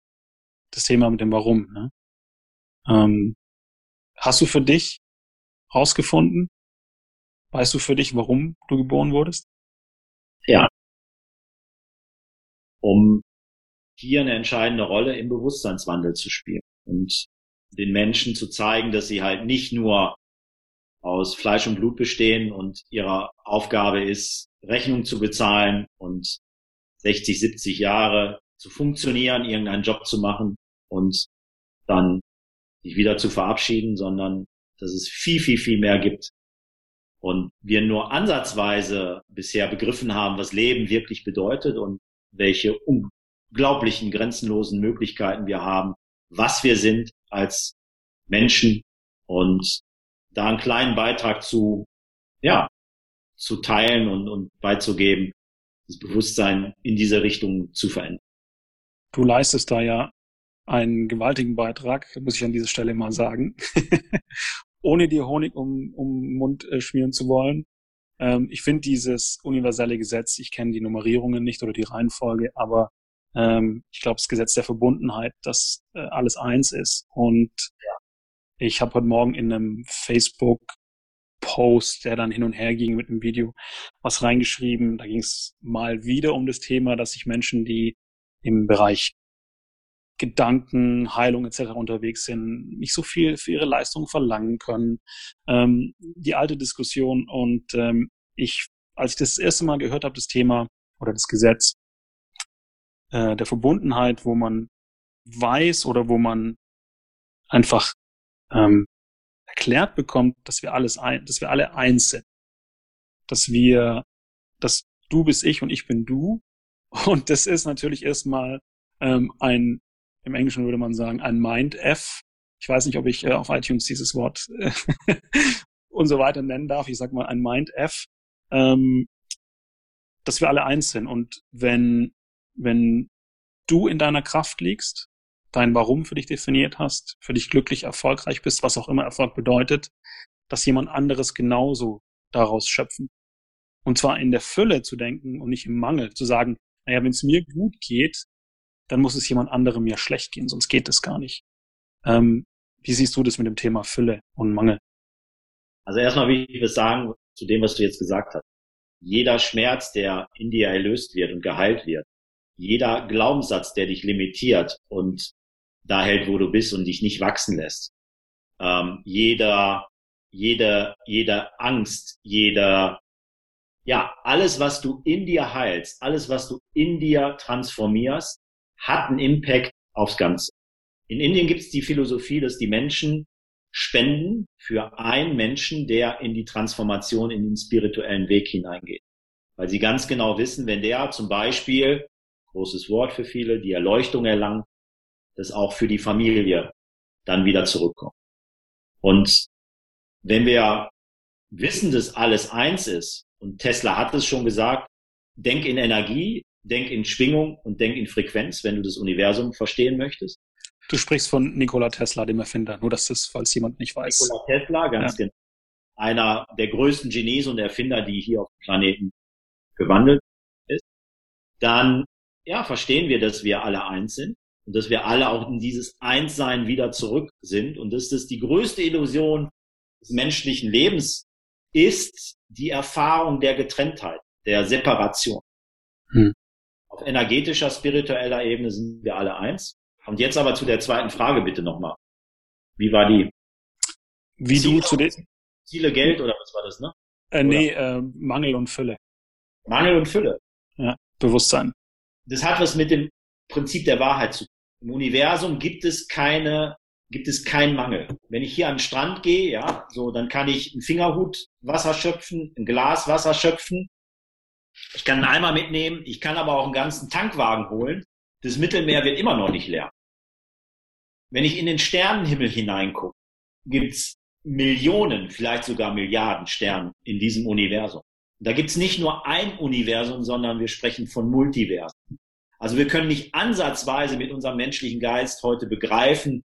Das Thema mit dem Warum. Ne? Ähm, hast du für dich rausgefunden? Weißt du für dich, warum du geboren wurdest? Ja. Um hier eine entscheidende Rolle im Bewusstseinswandel zu spielen und den Menschen zu zeigen, dass sie halt nicht nur aus Fleisch und Blut bestehen und ihre Aufgabe ist, Rechnung zu bezahlen und 60, 70 Jahre zu funktionieren, irgendeinen Job zu machen und dann sich wieder zu verabschieden, sondern dass es viel, viel, viel mehr gibt. und wir nur ansatzweise bisher begriffen haben, was Leben wirklich bedeutet und welche unglaublichen, grenzenlosen Möglichkeiten wir haben, was wir sind als Menschen und da einen kleinen Beitrag zu, ja, zu teilen und, und beizugeben, das Bewusstsein in diese Richtung zu verändern. Du leistest da ja einen gewaltigen Beitrag, muss ich an dieser Stelle mal sagen, ohne dir Honig um, um den Mund äh, schmieren zu wollen. Ähm, ich finde dieses universelle Gesetz, ich kenne die Nummerierungen nicht oder die Reihenfolge, aber ähm, ich glaube, das Gesetz der Verbundenheit, dass äh, alles eins ist. Und ja. Ich habe heute Morgen in einem Facebook Post, der dann hin und her ging mit einem Video, was reingeschrieben. Da ging es mal wieder um das Thema, dass sich Menschen, die im Bereich Gedanken, Heilung etc. unterwegs sind, nicht so viel für ihre Leistung verlangen können. Ähm, die alte Diskussion und ähm, ich, als ich das, erste Mal gehört habe, das Thema oder das Gesetz äh, der Verbundenheit, wo man weiß oder wo man einfach ähm, erklärt bekommt, dass wir alles ein, dass wir alle eins sind, dass wir, dass du bist ich und ich bin du und das ist natürlich erstmal ähm, ein im Englischen würde man sagen, ein Mind-F. Ich weiß nicht, ob ich äh, auf iTunes dieses Wort äh, und so weiter nennen darf. Ich sag mal ein Mind-F. Ähm, dass wir alle eins sind. Und wenn, wenn du in deiner Kraft liegst, dein Warum für dich definiert hast, für dich glücklich, erfolgreich bist, was auch immer Erfolg bedeutet, dass jemand anderes genauso daraus schöpfen. Und zwar in der Fülle zu denken und nicht im Mangel, zu sagen, naja, wenn es mir gut geht, dann muss es jemand anderem ja schlecht gehen, sonst geht es gar nicht. Ähm, wie siehst du das mit dem Thema Fülle und Mangel? Also erstmal will ich was sagen zu dem, was du jetzt gesagt hast. Jeder Schmerz, der in dir erlöst wird und geheilt wird, jeder Glaubenssatz, der dich limitiert und da hält, wo du bist und dich nicht wachsen lässt, ähm, jeder, jede, jede Angst, jeder, ja, alles, was du in dir heilst, alles, was du in dir transformierst, hat einen Impact aufs Ganze. In Indien gibt es die Philosophie, dass die Menschen spenden für einen Menschen, der in die Transformation, in den spirituellen Weg hineingeht. Weil sie ganz genau wissen, wenn der zum Beispiel, großes Wort für viele, die Erleuchtung erlangt, das auch für die Familie dann wieder zurückkommt. Und wenn wir wissen, dass alles eins ist, und Tesla hat es schon gesagt, denk in Energie, denk in Schwingung und denk in Frequenz, wenn du das Universum verstehen möchtest. Du sprichst von Nikola Tesla, dem Erfinder, nur dass das, falls jemand nicht weiß. Nikola Tesla, ganz ja. genau. Einer der größten Genies und Erfinder, die hier auf dem Planeten gewandelt ist. Dann, ja, verstehen wir, dass wir alle eins sind und dass wir alle auch in dieses Einssein wieder zurück sind und dass das die größte Illusion des menschlichen Lebens ist, die Erfahrung der Getrenntheit, der Separation. Hm. Auf energetischer, spiritueller Ebene sind wir alle eins. Und jetzt aber zu der zweiten Frage bitte nochmal. Wie war die? Wie Ziele, du zu den Ziele Geld oder was war das, ne? Äh, nee, äh, Mangel und Fülle. Mangel und Fülle. Ja, Bewusstsein. Das hat was mit dem Prinzip der Wahrheit zu tun. Im Universum gibt es keine, gibt es keinen Mangel. Wenn ich hier an den Strand gehe, ja, so, dann kann ich einen Fingerhut Wasser schöpfen, ein Glas Wasser schöpfen ich kann einen Eimer mitnehmen, ich kann aber auch einen ganzen Tankwagen holen. Das Mittelmeer wird immer noch nicht leer. Wenn ich in den Sternenhimmel hineingucke, gibt's Millionen, vielleicht sogar Milliarden Sterne in diesem Universum. Da gibt's nicht nur ein Universum, sondern wir sprechen von Multiversen. Also wir können nicht ansatzweise mit unserem menschlichen Geist heute begreifen,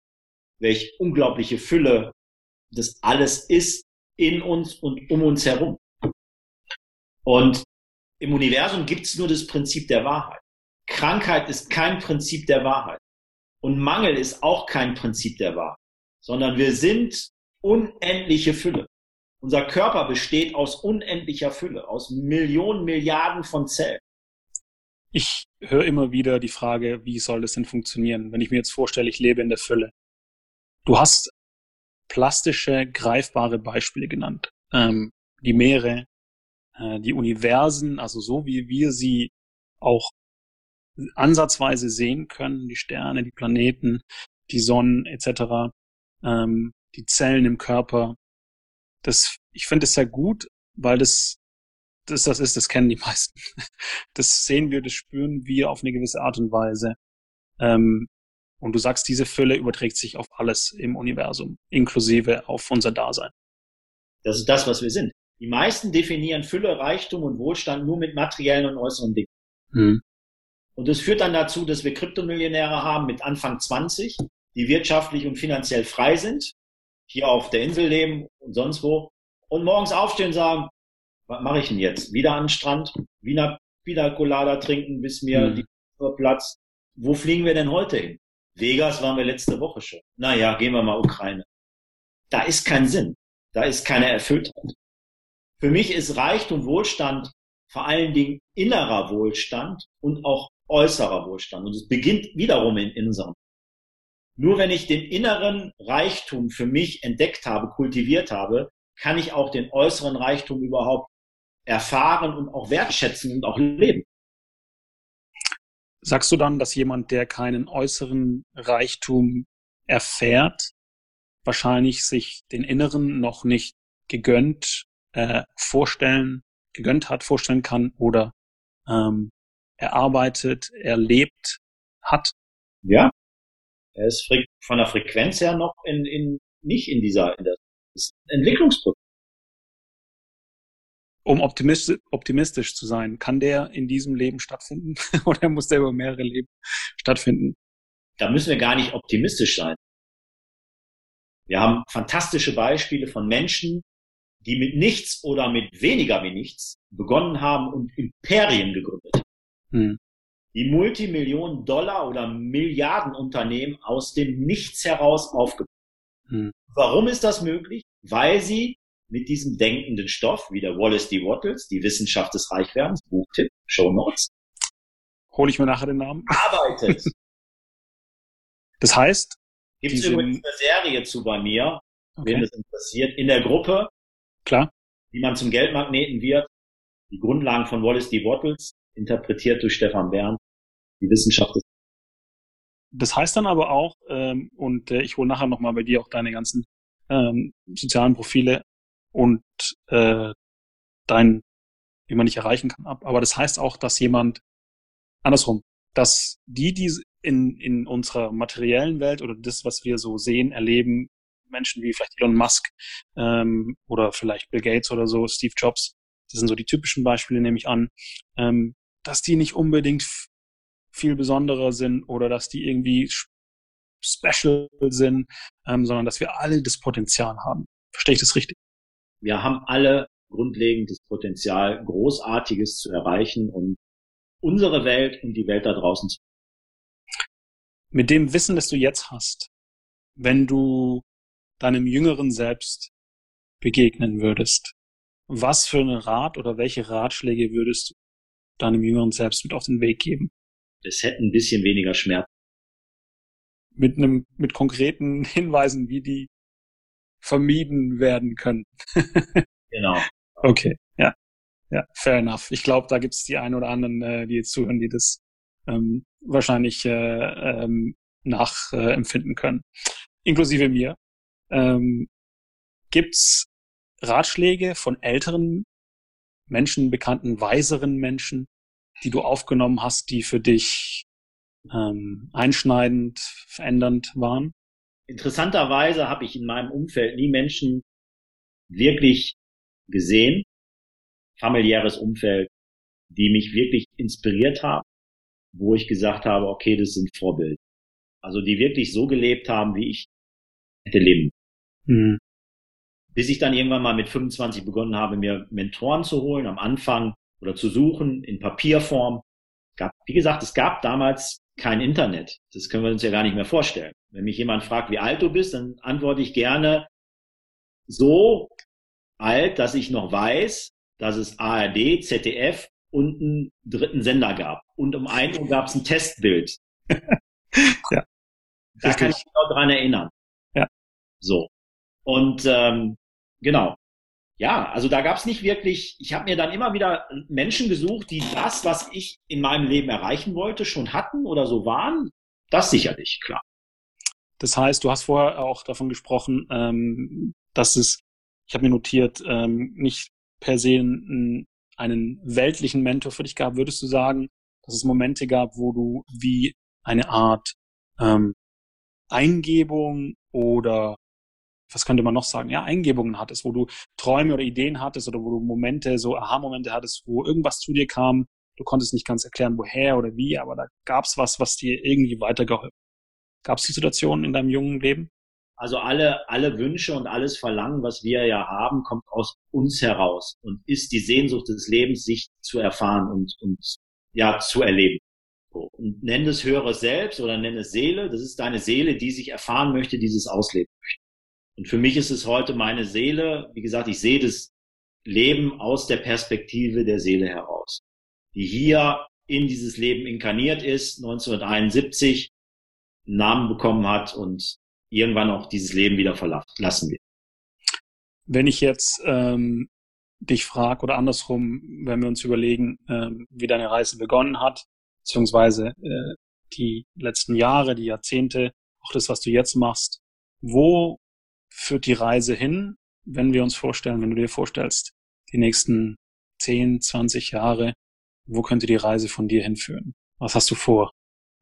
welche unglaubliche Fülle das alles ist in uns und um uns herum. Und im Universum gibt es nur das Prinzip der Wahrheit. Krankheit ist kein Prinzip der Wahrheit. Und Mangel ist auch kein Prinzip der Wahrheit, sondern wir sind unendliche Fülle. Unser Körper besteht aus unendlicher Fülle, aus Millionen, Milliarden von Zellen. Ich höre immer wieder die Frage, wie soll das denn funktionieren, wenn ich mir jetzt vorstelle, ich lebe in der Fülle. Du hast plastische, greifbare Beispiele genannt. Ähm, die Meere, äh, die Universen, also so wie wir sie auch ansatzweise sehen können, die Sterne, die Planeten, die Sonnen etc., ähm, die Zellen im Körper. Das, ich finde es sehr gut, weil das, das das ist, das kennen die meisten. Das sehen wir, das spüren wir auf eine gewisse Art und Weise. Ähm, und du sagst, diese Fülle überträgt sich auf alles im Universum, inklusive auf unser Dasein. Das ist das, was wir sind. Die meisten definieren Fülle, Reichtum und Wohlstand nur mit materiellen und äußeren Dingen. Hm. Und das führt dann dazu, dass wir Kryptomillionäre haben mit Anfang 20, die wirtschaftlich und finanziell frei sind, hier auf der Insel leben und sonst wo, und morgens aufstehen und sagen, was mache ich denn jetzt? Wieder an den Strand, Wiener Pina Colada trinken, bis mir hm. die Platz. Wo fliegen wir denn heute hin? Vegas waren wir letzte Woche schon. Naja, gehen wir mal Ukraine. Da ist kein Sinn. Da ist keine Erfülltheit. Für mich ist Reichtum, Wohlstand vor allen Dingen innerer Wohlstand und auch äußerer Wohlstand. Und es beginnt wiederum in, in unserem. Nur wenn ich den inneren Reichtum für mich entdeckt habe, kultiviert habe, kann ich auch den äußeren Reichtum überhaupt erfahren und auch wertschätzen und auch leben. Sagst du dann, dass jemand, der keinen äußeren Reichtum erfährt, wahrscheinlich sich den inneren noch nicht gegönnt äh, vorstellen, gegönnt hat, vorstellen kann oder ähm, erarbeitet, erlebt hat? Ja, er ist von der Frequenz her noch in, in nicht in dieser in der Entwicklungsprozess um optimistisch, optimistisch zu sein, kann der in diesem Leben stattfinden oder muss der über mehrere Leben stattfinden? Da müssen wir gar nicht optimistisch sein. Wir haben fantastische Beispiele von Menschen, die mit nichts oder mit weniger wie nichts begonnen haben und Imperien gegründet. Hm. Die Multimillionen Dollar oder Milliarden Unternehmen aus dem Nichts heraus aufgebaut. Hm. Warum ist das möglich? Weil sie mit diesem denkenden Stoff, wie der Wallace D. Wattles, die Wissenschaft des Reichwerdens, Buchtipp, Show Notes. Hole ich mir nachher den Namen. Arbeitet. Das heißt? Gibt es übrigens eine Serie zu bei mir, okay. wenn das interessiert, in der Gruppe. Klar. Wie man zum Geldmagneten wird. Die Grundlagen von Wallace D. Wattles, interpretiert durch Stefan Bern. Die Wissenschaft des das heißt dann aber auch, ähm, und äh, ich hole nachher nochmal bei dir auch deine ganzen ähm, sozialen Profile und äh, dein, wie man nicht erreichen kann, ab. Aber das heißt auch, dass jemand andersrum, dass die, die in, in unserer materiellen Welt oder das, was wir so sehen, erleben, Menschen wie vielleicht Elon Musk ähm, oder vielleicht Bill Gates oder so, Steve Jobs, das sind so die typischen Beispiele, nehme ich an, ähm, dass die nicht unbedingt viel besonderer sind oder dass die irgendwie special sind, ähm, sondern dass wir alle das Potenzial haben. Verstehe ich das richtig? Wir haben alle grundlegend das Potenzial, Großartiges zu erreichen und unsere Welt und die Welt da draußen zu. Mit dem Wissen, das du jetzt hast, wenn du deinem jüngeren Selbst begegnen würdest, was für einen Rat oder welche Ratschläge würdest du deinem jüngeren Selbst mit auf den Weg geben? Es hätte ein bisschen weniger Schmerz. Mit einem, mit konkreten Hinweisen, wie die vermieden werden können. genau. Okay, ja. Ja, fair enough. Ich glaube, da gibt es die einen oder anderen, äh, die jetzt zuhören, die das ähm, wahrscheinlich äh, ähm, nachempfinden äh, können. Inklusive mir. Ähm, gibt's Ratschläge von älteren Menschen, bekannten, weiseren Menschen, die du aufgenommen hast, die für dich ähm, einschneidend, verändernd waren? Interessanterweise habe ich in meinem Umfeld nie Menschen wirklich gesehen, familiäres Umfeld, die mich wirklich inspiriert haben, wo ich gesagt habe, okay, das sind Vorbilder. Also die wirklich so gelebt haben, wie ich hätte leben. Mhm. Bis ich dann irgendwann mal mit 25 begonnen habe, mir Mentoren zu holen, am Anfang oder zu suchen in Papierform. Gab, wie gesagt, es gab damals kein Internet. Das können wir uns ja gar nicht mehr vorstellen. Wenn mich jemand fragt, wie alt du bist, dann antworte ich gerne so alt, dass ich noch weiß, dass es ARD, ZDF und einen dritten Sender gab. Und um ein Uhr gab es ein Testbild. ja. Da kann ich mich noch dran erinnern. Ja. So. Und ähm, genau. Ja, also da gab es nicht wirklich, ich habe mir dann immer wieder Menschen gesucht, die das, was ich in meinem Leben erreichen wollte, schon hatten oder so waren. Das sicherlich, klar. Das heißt, du hast vorher auch davon gesprochen, ähm, dass es, ich habe mir notiert, ähm, nicht per se einen, einen weltlichen Mentor für dich gab, würdest du sagen, dass es Momente gab, wo du wie eine Art ähm, Eingebung oder was könnte man noch sagen? Ja, Eingebungen hattest, wo du Träume oder Ideen hattest oder wo du Momente, so Aha-Momente hattest, wo irgendwas zu dir kam, du konntest nicht ganz erklären, woher oder wie, aber da gab's was, was dir irgendwie weitergeholfen. Gab's die Situation in deinem jungen Leben? Also alle, alle Wünsche und alles Verlangen, was wir ja haben, kommt aus uns heraus und ist die Sehnsucht des Lebens, sich zu erfahren und, und ja, zu erleben. Und nenn es höheres Selbst oder nenn es Seele. Das ist deine Seele, die sich erfahren möchte, dieses ausleben möchte. Und für mich ist es heute meine Seele. Wie gesagt, ich sehe das Leben aus der Perspektive der Seele heraus, die hier in dieses Leben inkarniert ist, 1971 einen Namen bekommen hat und irgendwann auch dieses Leben wieder verlassen wird. Wenn ich jetzt ähm, dich frage oder andersrum, wenn wir uns überlegen, ähm, wie deine Reise begonnen hat, beziehungsweise äh, die letzten Jahre, die Jahrzehnte, auch das, was du jetzt machst, wo führt die Reise hin, wenn wir uns vorstellen, wenn du dir vorstellst, die nächsten 10, 20 Jahre, wo könnte die Reise von dir hinführen? Was hast du vor?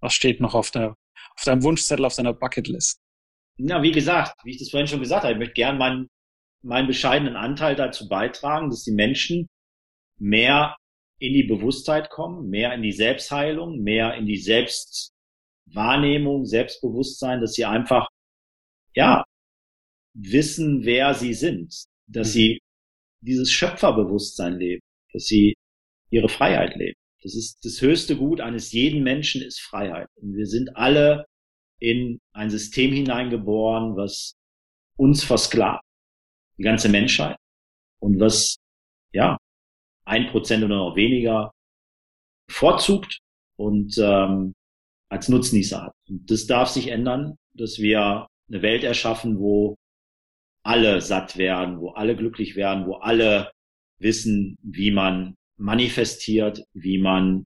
Was steht noch auf, der, auf deinem Wunschzettel, auf deiner Bucketlist? Na, wie gesagt, wie ich das vorhin schon gesagt habe, ich möchte gern meinen, meinen bescheidenen Anteil dazu beitragen, dass die Menschen mehr in die Bewusstheit kommen, mehr in die Selbstheilung, mehr in die Selbstwahrnehmung, Selbstbewusstsein, dass sie einfach, ja, wissen, wer sie sind, dass mhm. sie dieses Schöpferbewusstsein leben, dass sie ihre Freiheit leben. Das ist das höchste Gut eines jeden Menschen ist Freiheit. Und wir sind alle in ein System hineingeboren, was uns versklavt, die ganze Menschheit und was ja ein Prozent oder noch weniger bevorzugt und ähm, als Nutznießer hat. Und das darf sich ändern, dass wir eine Welt erschaffen, wo alle satt werden, wo alle glücklich werden, wo alle wissen, wie man manifestiert, wie man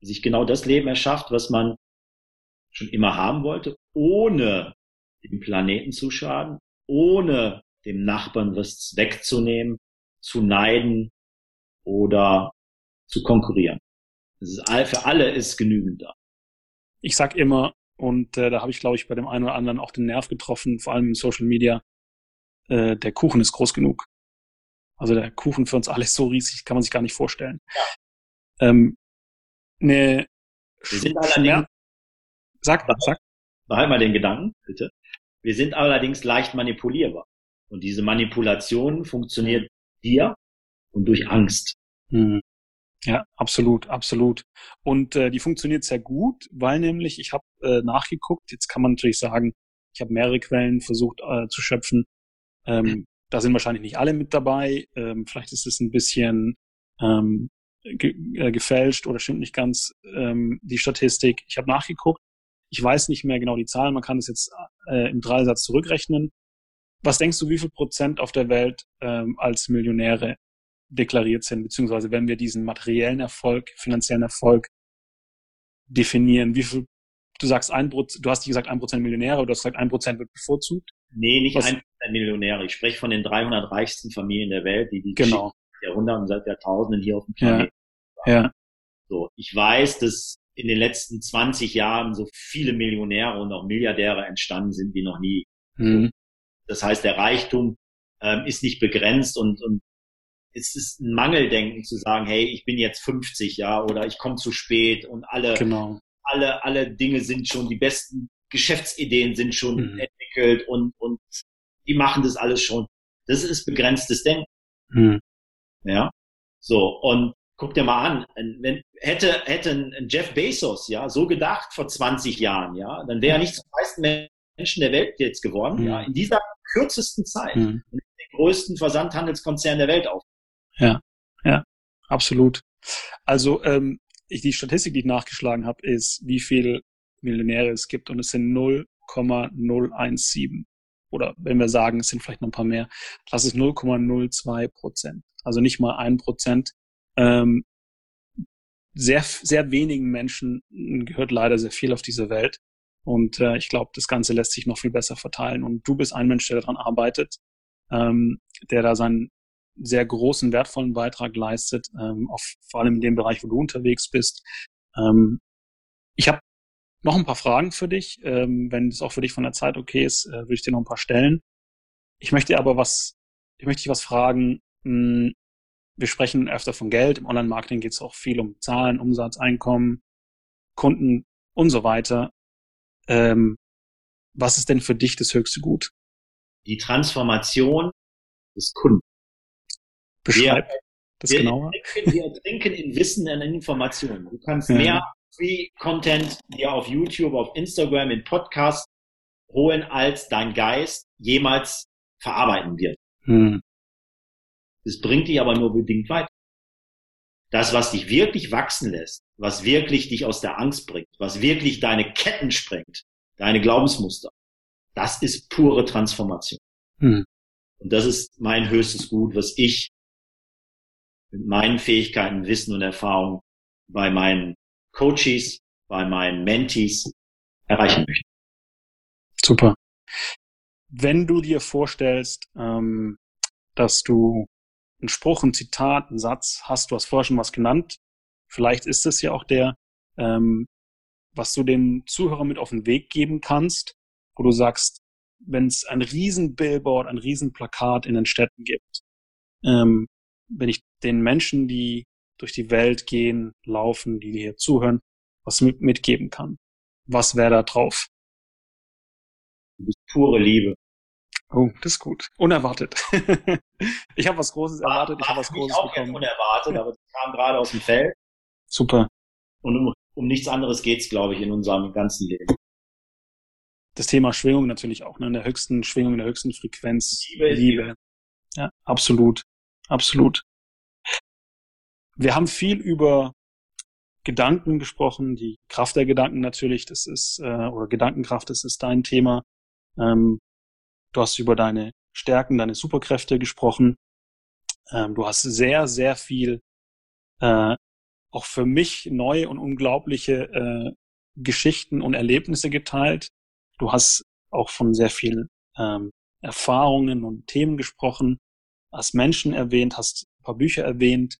sich genau das Leben erschafft, was man schon immer haben wollte, ohne dem Planeten zu schaden, ohne dem Nachbarn was wegzunehmen, zu neiden oder zu konkurrieren. Ist für alle ist genügend da. Ich sag immer, und äh, da habe ich, glaube ich, bei dem einen oder anderen auch den Nerv getroffen, vor allem im Social Media, äh, der Kuchen ist groß genug. Also der Kuchen für uns alle ist so riesig, kann man sich gar nicht vorstellen. Ja. Ähm, ne Wir sind allerdings, sag, sag. Behalt mal den Gedanken, bitte. Wir sind allerdings leicht manipulierbar. Und diese Manipulation funktioniert mhm. dir und durch Angst. Hm. Ja, absolut, absolut. Und äh, die funktioniert sehr gut, weil nämlich ich habe äh, nachgeguckt. Jetzt kann man natürlich sagen, ich habe mehrere Quellen versucht äh, zu schöpfen. Ähm, da sind wahrscheinlich nicht alle mit dabei. Ähm, vielleicht ist es ein bisschen ähm, ge äh, gefälscht oder stimmt nicht ganz ähm, die Statistik. Ich habe nachgeguckt. Ich weiß nicht mehr genau die Zahlen. Man kann es jetzt äh, im Dreisatz zurückrechnen. Was denkst du, wie viel Prozent auf der Welt ähm, als Millionäre deklariert sind, beziehungsweise wenn wir diesen materiellen Erfolg, finanziellen Erfolg definieren, wie viel, du sagst ein Prozent, du hast nicht gesagt ein Prozent Millionäre, oder du hast gesagt ein Prozent wird bevorzugt? Nee, nicht ein Prozent Millionäre. Ich spreche von den 300 reichsten Familien der Welt, die die genau. Jahrhunderten seit Jahrtausenden hier auf dem Planeten ja. ja. So, ich weiß, dass in den letzten 20 Jahren so viele Millionäre und auch Milliardäre entstanden sind wie noch nie. Mhm. Das heißt, der Reichtum ähm, ist nicht begrenzt und, und es ist ein Mangeldenken zu sagen, hey, ich bin jetzt 50, ja, oder ich komme zu spät und alle, genau. alle, alle Dinge sind schon, die besten Geschäftsideen sind schon mhm. entwickelt und, und die machen das alles schon. Das ist begrenztes Denken. Mhm. Ja. So, und guck dir mal an, wenn, hätte, hätte ein Jeff Bezos, ja, so gedacht vor 20 Jahren, ja, dann wäre er nicht zum meisten Menschen der Welt jetzt geworden, mhm. ja, in dieser kürzesten Zeit, mhm. den größten Versandhandelskonzern der Welt auf. Ja, ja, absolut. Also ähm, ich, die Statistik, die ich nachgeschlagen habe, ist, wie viel Millionäre es gibt und es sind 0,017. Oder wenn wir sagen, es sind vielleicht noch ein paar mehr, das ist 0,02 Prozent. Also nicht mal ein Prozent. Ähm, sehr, sehr wenigen Menschen gehört leider sehr viel auf dieser Welt. Und äh, ich glaube, das Ganze lässt sich noch viel besser verteilen. Und du bist ein Mensch, der daran arbeitet, ähm, der da sein sehr großen, wertvollen Beitrag leistet, ähm, auf, vor allem in dem Bereich, wo du unterwegs bist. Ähm, ich habe noch ein paar Fragen für dich. Ähm, wenn es auch für dich von der Zeit okay ist, äh, würde ich dir noch ein paar stellen. Ich möchte aber was, ich möchte dich was fragen. Hm, wir sprechen öfter von Geld. Im Online-Marketing geht es auch viel um Zahlen, Umsatz, Einkommen, Kunden und so weiter. Ähm, was ist denn für dich das höchste Gut? Die Transformation des Kunden. Beschreib wir, das wir genauer. Trinken, wir trinken in Wissen und in Informationen. Du kannst ja. mehr Free-Content dir auf YouTube, auf Instagram, in Podcasts holen, als dein Geist jemals verarbeiten wird. Hm. Das bringt dich aber nur bedingt weiter. Das, was dich wirklich wachsen lässt, was wirklich dich aus der Angst bringt, was wirklich deine Ketten sprengt, deine Glaubensmuster, das ist pure Transformation. Hm. Und das ist mein höchstes Gut, was ich mit meinen Fähigkeiten, Wissen und Erfahrung bei meinen Coaches, bei meinen Mentees erreichen möchte. Super. Wenn du dir vorstellst, ähm, dass du einen Spruch, ein Zitat, einen Satz hast, du hast vorher schon was genannt, vielleicht ist es ja auch der, ähm, was du dem Zuhörer mit auf den Weg geben kannst, wo du sagst, wenn es ein riesen Billboard, ein riesen Plakat in den Städten gibt, ähm, wenn ich den Menschen, die durch die Welt gehen, laufen, die hier zuhören, was mit, mitgeben kann. Was wäre da drauf? Du bist pure Liebe. Oh, das ist gut. Unerwartet. ich habe was Großes erwartet, ich habe was Großes auch bekommen. unerwartet, aber das kam gerade aus dem Feld. Super. Und um, um nichts anderes geht's, glaube ich, in unserem ganzen Leben. Das Thema Schwingung natürlich auch, ne? In der höchsten Schwingung, in der höchsten Frequenz. Liebe. Liebe. Ja, absolut. Absolut. Wir haben viel über Gedanken gesprochen, die Kraft der Gedanken natürlich, das ist, äh, oder Gedankenkraft, das ist dein Thema. Ähm, du hast über deine Stärken, deine Superkräfte gesprochen. Ähm, du hast sehr, sehr viel äh, auch für mich neue und unglaubliche äh, Geschichten und Erlebnisse geteilt. Du hast auch von sehr vielen ähm, Erfahrungen und Themen gesprochen, hast Menschen erwähnt, hast ein paar Bücher erwähnt.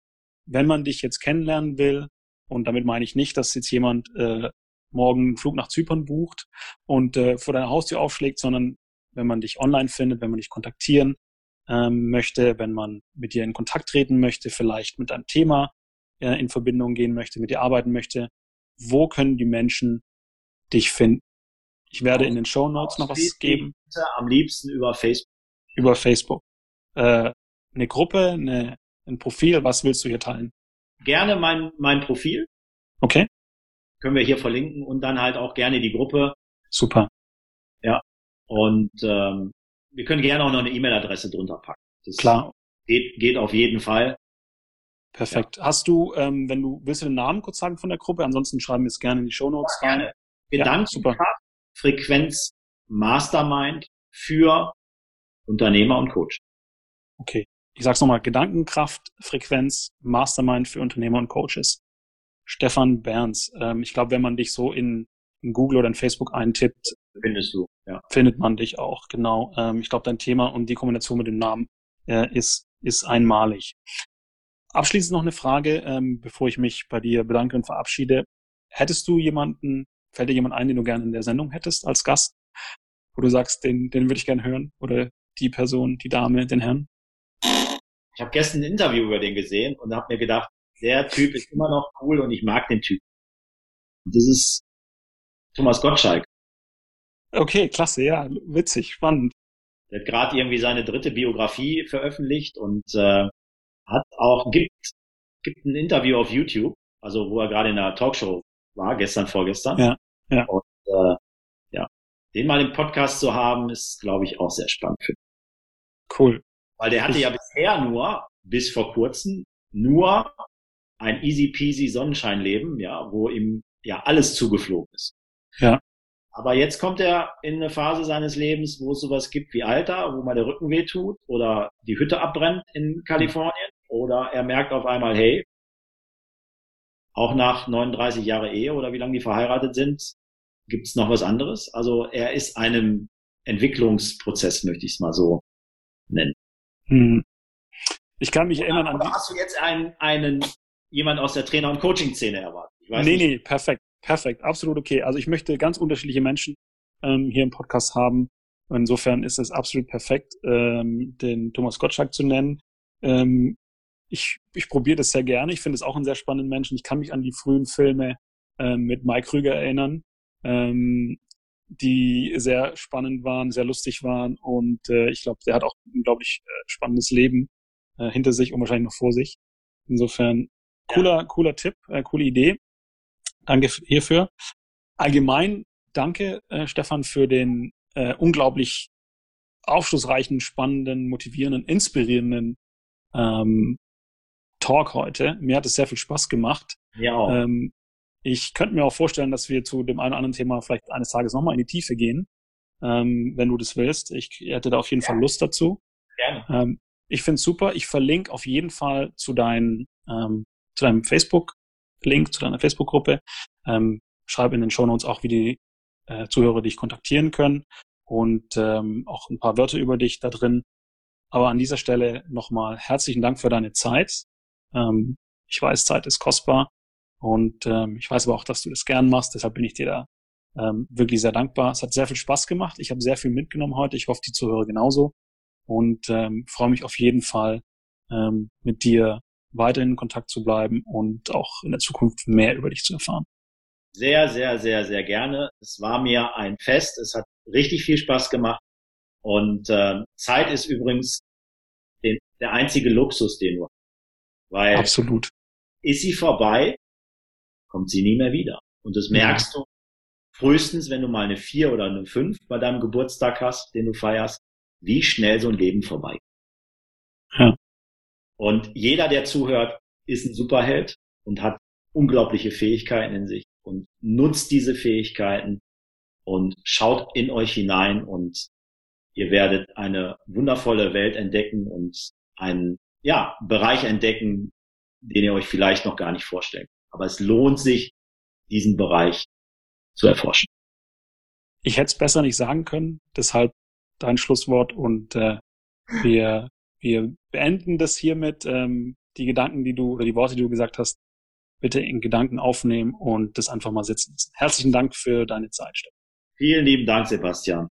Wenn man dich jetzt kennenlernen will, und damit meine ich nicht, dass jetzt jemand äh, morgen einen Flug nach Zypern bucht und äh, vor deiner Haustür aufschlägt, sondern wenn man dich online findet, wenn man dich kontaktieren ähm, möchte, wenn man mit dir in Kontakt treten möchte, vielleicht mit einem Thema äh, in Verbindung gehen möchte, mit dir arbeiten möchte, wo können die Menschen dich finden? Ich werde in den Show Notes noch was geben. Am liebsten über Facebook. Über Facebook. Äh, eine Gruppe, eine, ein Profil, was willst du hier teilen? gerne mein, mein Profil. Okay. Können wir hier verlinken und dann halt auch gerne die Gruppe. Super. Ja. Und ähm, wir können gerne auch noch eine E-Mail-Adresse drunter packen. Das Klar. Geht, geht auf jeden Fall. Perfekt. Ja. Hast du, ähm, wenn du, willst du den Namen kurz sagen von der Gruppe? Ansonsten schreiben wir es gerne in die Show Notes rein. Gerne. Gedankenkraft, ja, Frequenz, Mastermind für Unternehmer und Coach. Okay ich sag's nochmal, Gedankenkraft, Frequenz, Mastermind für Unternehmer und Coaches. Stefan Berns. Ähm, ich glaube, wenn man dich so in, in, Google oder in Facebook eintippt, findest du, ja. findet man dich auch, genau. Ähm, ich glaube, dein Thema und die Kombination mit dem Namen äh, ist, ist einmalig. Abschließend noch eine Frage, ähm, bevor ich mich bei dir bedanke und verabschiede. Hättest du jemanden, fällt dir jemand ein, den du gerne in der Sendung hättest als Gast? Wo du sagst, den, den würde ich gerne hören? Oder die Person, die Dame, den Herrn? Ich habe gestern ein Interview über den gesehen und habe mir gedacht, der Typ ist immer noch cool und ich mag den Typ. Und das ist Thomas Gottschalk. Okay, klasse, ja, witzig, spannend. Der hat gerade irgendwie seine dritte Biografie veröffentlicht und äh, hat auch gibt gibt ein Interview auf YouTube, also wo er gerade in einer Talkshow war, gestern, vorgestern. Ja, ja. Und äh, ja, den mal im Podcast zu haben, ist, glaube ich, auch sehr spannend für mich. Cool. Weil der hatte ja bisher nur, bis vor kurzem, nur ein easy peasy Sonnenscheinleben, ja, wo ihm ja alles zugeflogen ist. Ja. Aber jetzt kommt er in eine Phase seines Lebens, wo es sowas gibt wie Alter, wo mal der Rücken weh tut oder die Hütte abbrennt in Kalifornien oder er merkt auf einmal, hey, auch nach 39 Jahre Ehe oder wie lange die verheiratet sind, gibt es noch was anderes. Also er ist einem Entwicklungsprozess, möchte ich es mal so nennen. Hm. Ich kann mich oder, erinnern an. Oder hast du jetzt einen, einen jemand aus der Trainer- und Coaching-Szene erwartet? Ich weiß nee, nicht. nee, perfekt, perfekt, absolut okay. Also ich möchte ganz unterschiedliche Menschen ähm, hier im Podcast haben. Insofern ist es absolut perfekt, ähm, den Thomas Gottschalk zu nennen. Ähm, ich, ich probiere das sehr gerne. Ich finde es auch einen sehr spannenden Menschen. Ich kann mich an die frühen Filme ähm, mit Mike Krüger erinnern, ähm, die sehr spannend waren, sehr lustig waren und äh, ich glaube, der hat auch ein unglaublich äh, spannendes Leben äh, hinter sich und wahrscheinlich noch vor sich. Insofern cooler, ja. cooler Tipp, äh, coole Idee. Danke hierfür. Allgemein danke, äh, Stefan, für den äh, unglaublich aufschlussreichen, spannenden, motivierenden, inspirierenden ähm, Talk heute. Mir hat es sehr viel Spaß gemacht. Ja. Ähm, ich könnte mir auch vorstellen, dass wir zu dem einen oder anderen Thema vielleicht eines Tages nochmal in die Tiefe gehen, ähm, wenn du das willst. Ich hätte da auf jeden ja. Fall Lust dazu. Gerne. Ähm, ich finde es super. Ich verlinke auf jeden Fall zu, dein, ähm, zu deinem Facebook-Link, zu deiner Facebook-Gruppe. Ähm, schreibe in den Show Notes auch, wie die äh, Zuhörer dich kontaktieren können und ähm, auch ein paar Wörter über dich da drin. Aber an dieser Stelle nochmal herzlichen Dank für deine Zeit. Ähm, ich weiß, Zeit ist kostbar und ähm, ich weiß aber auch, dass du das gern machst. Deshalb bin ich dir da ähm, wirklich sehr dankbar. Es hat sehr viel Spaß gemacht. Ich habe sehr viel mitgenommen heute. Ich hoffe, die Zuhörer genauso und ähm, freue mich auf jeden Fall ähm, mit dir weiter in Kontakt zu bleiben und auch in der Zukunft mehr über dich zu erfahren. Sehr, sehr, sehr, sehr gerne. Es war mir ein Fest. Es hat richtig viel Spaß gemacht. Und äh, Zeit ist übrigens den, der einzige Luxus, den du hast. Weil Absolut. Ist sie vorbei, kommt sie nie mehr wieder. Und das merkst ja. du frühestens, wenn du mal eine vier oder eine fünf bei deinem Geburtstag hast, den du feierst, wie schnell so ein Leben vorbei. Ja. Und jeder, der zuhört, ist ein Superheld und hat unglaubliche Fähigkeiten in sich und nutzt diese Fähigkeiten und schaut in euch hinein und ihr werdet eine wundervolle Welt entdecken und einen ja, Bereich entdecken, den ihr euch vielleicht noch gar nicht vorstellt. Aber es lohnt sich, diesen Bereich zu erforschen. Ich hätte es besser nicht sagen können, deshalb dein Schlusswort und äh, wir, wir beenden das hiermit. Ähm, die Gedanken, die du oder die Worte, die du gesagt hast, bitte in Gedanken aufnehmen und das einfach mal sitzen lassen. Herzlichen Dank für deine Zeit. Vielen lieben Dank, Sebastian.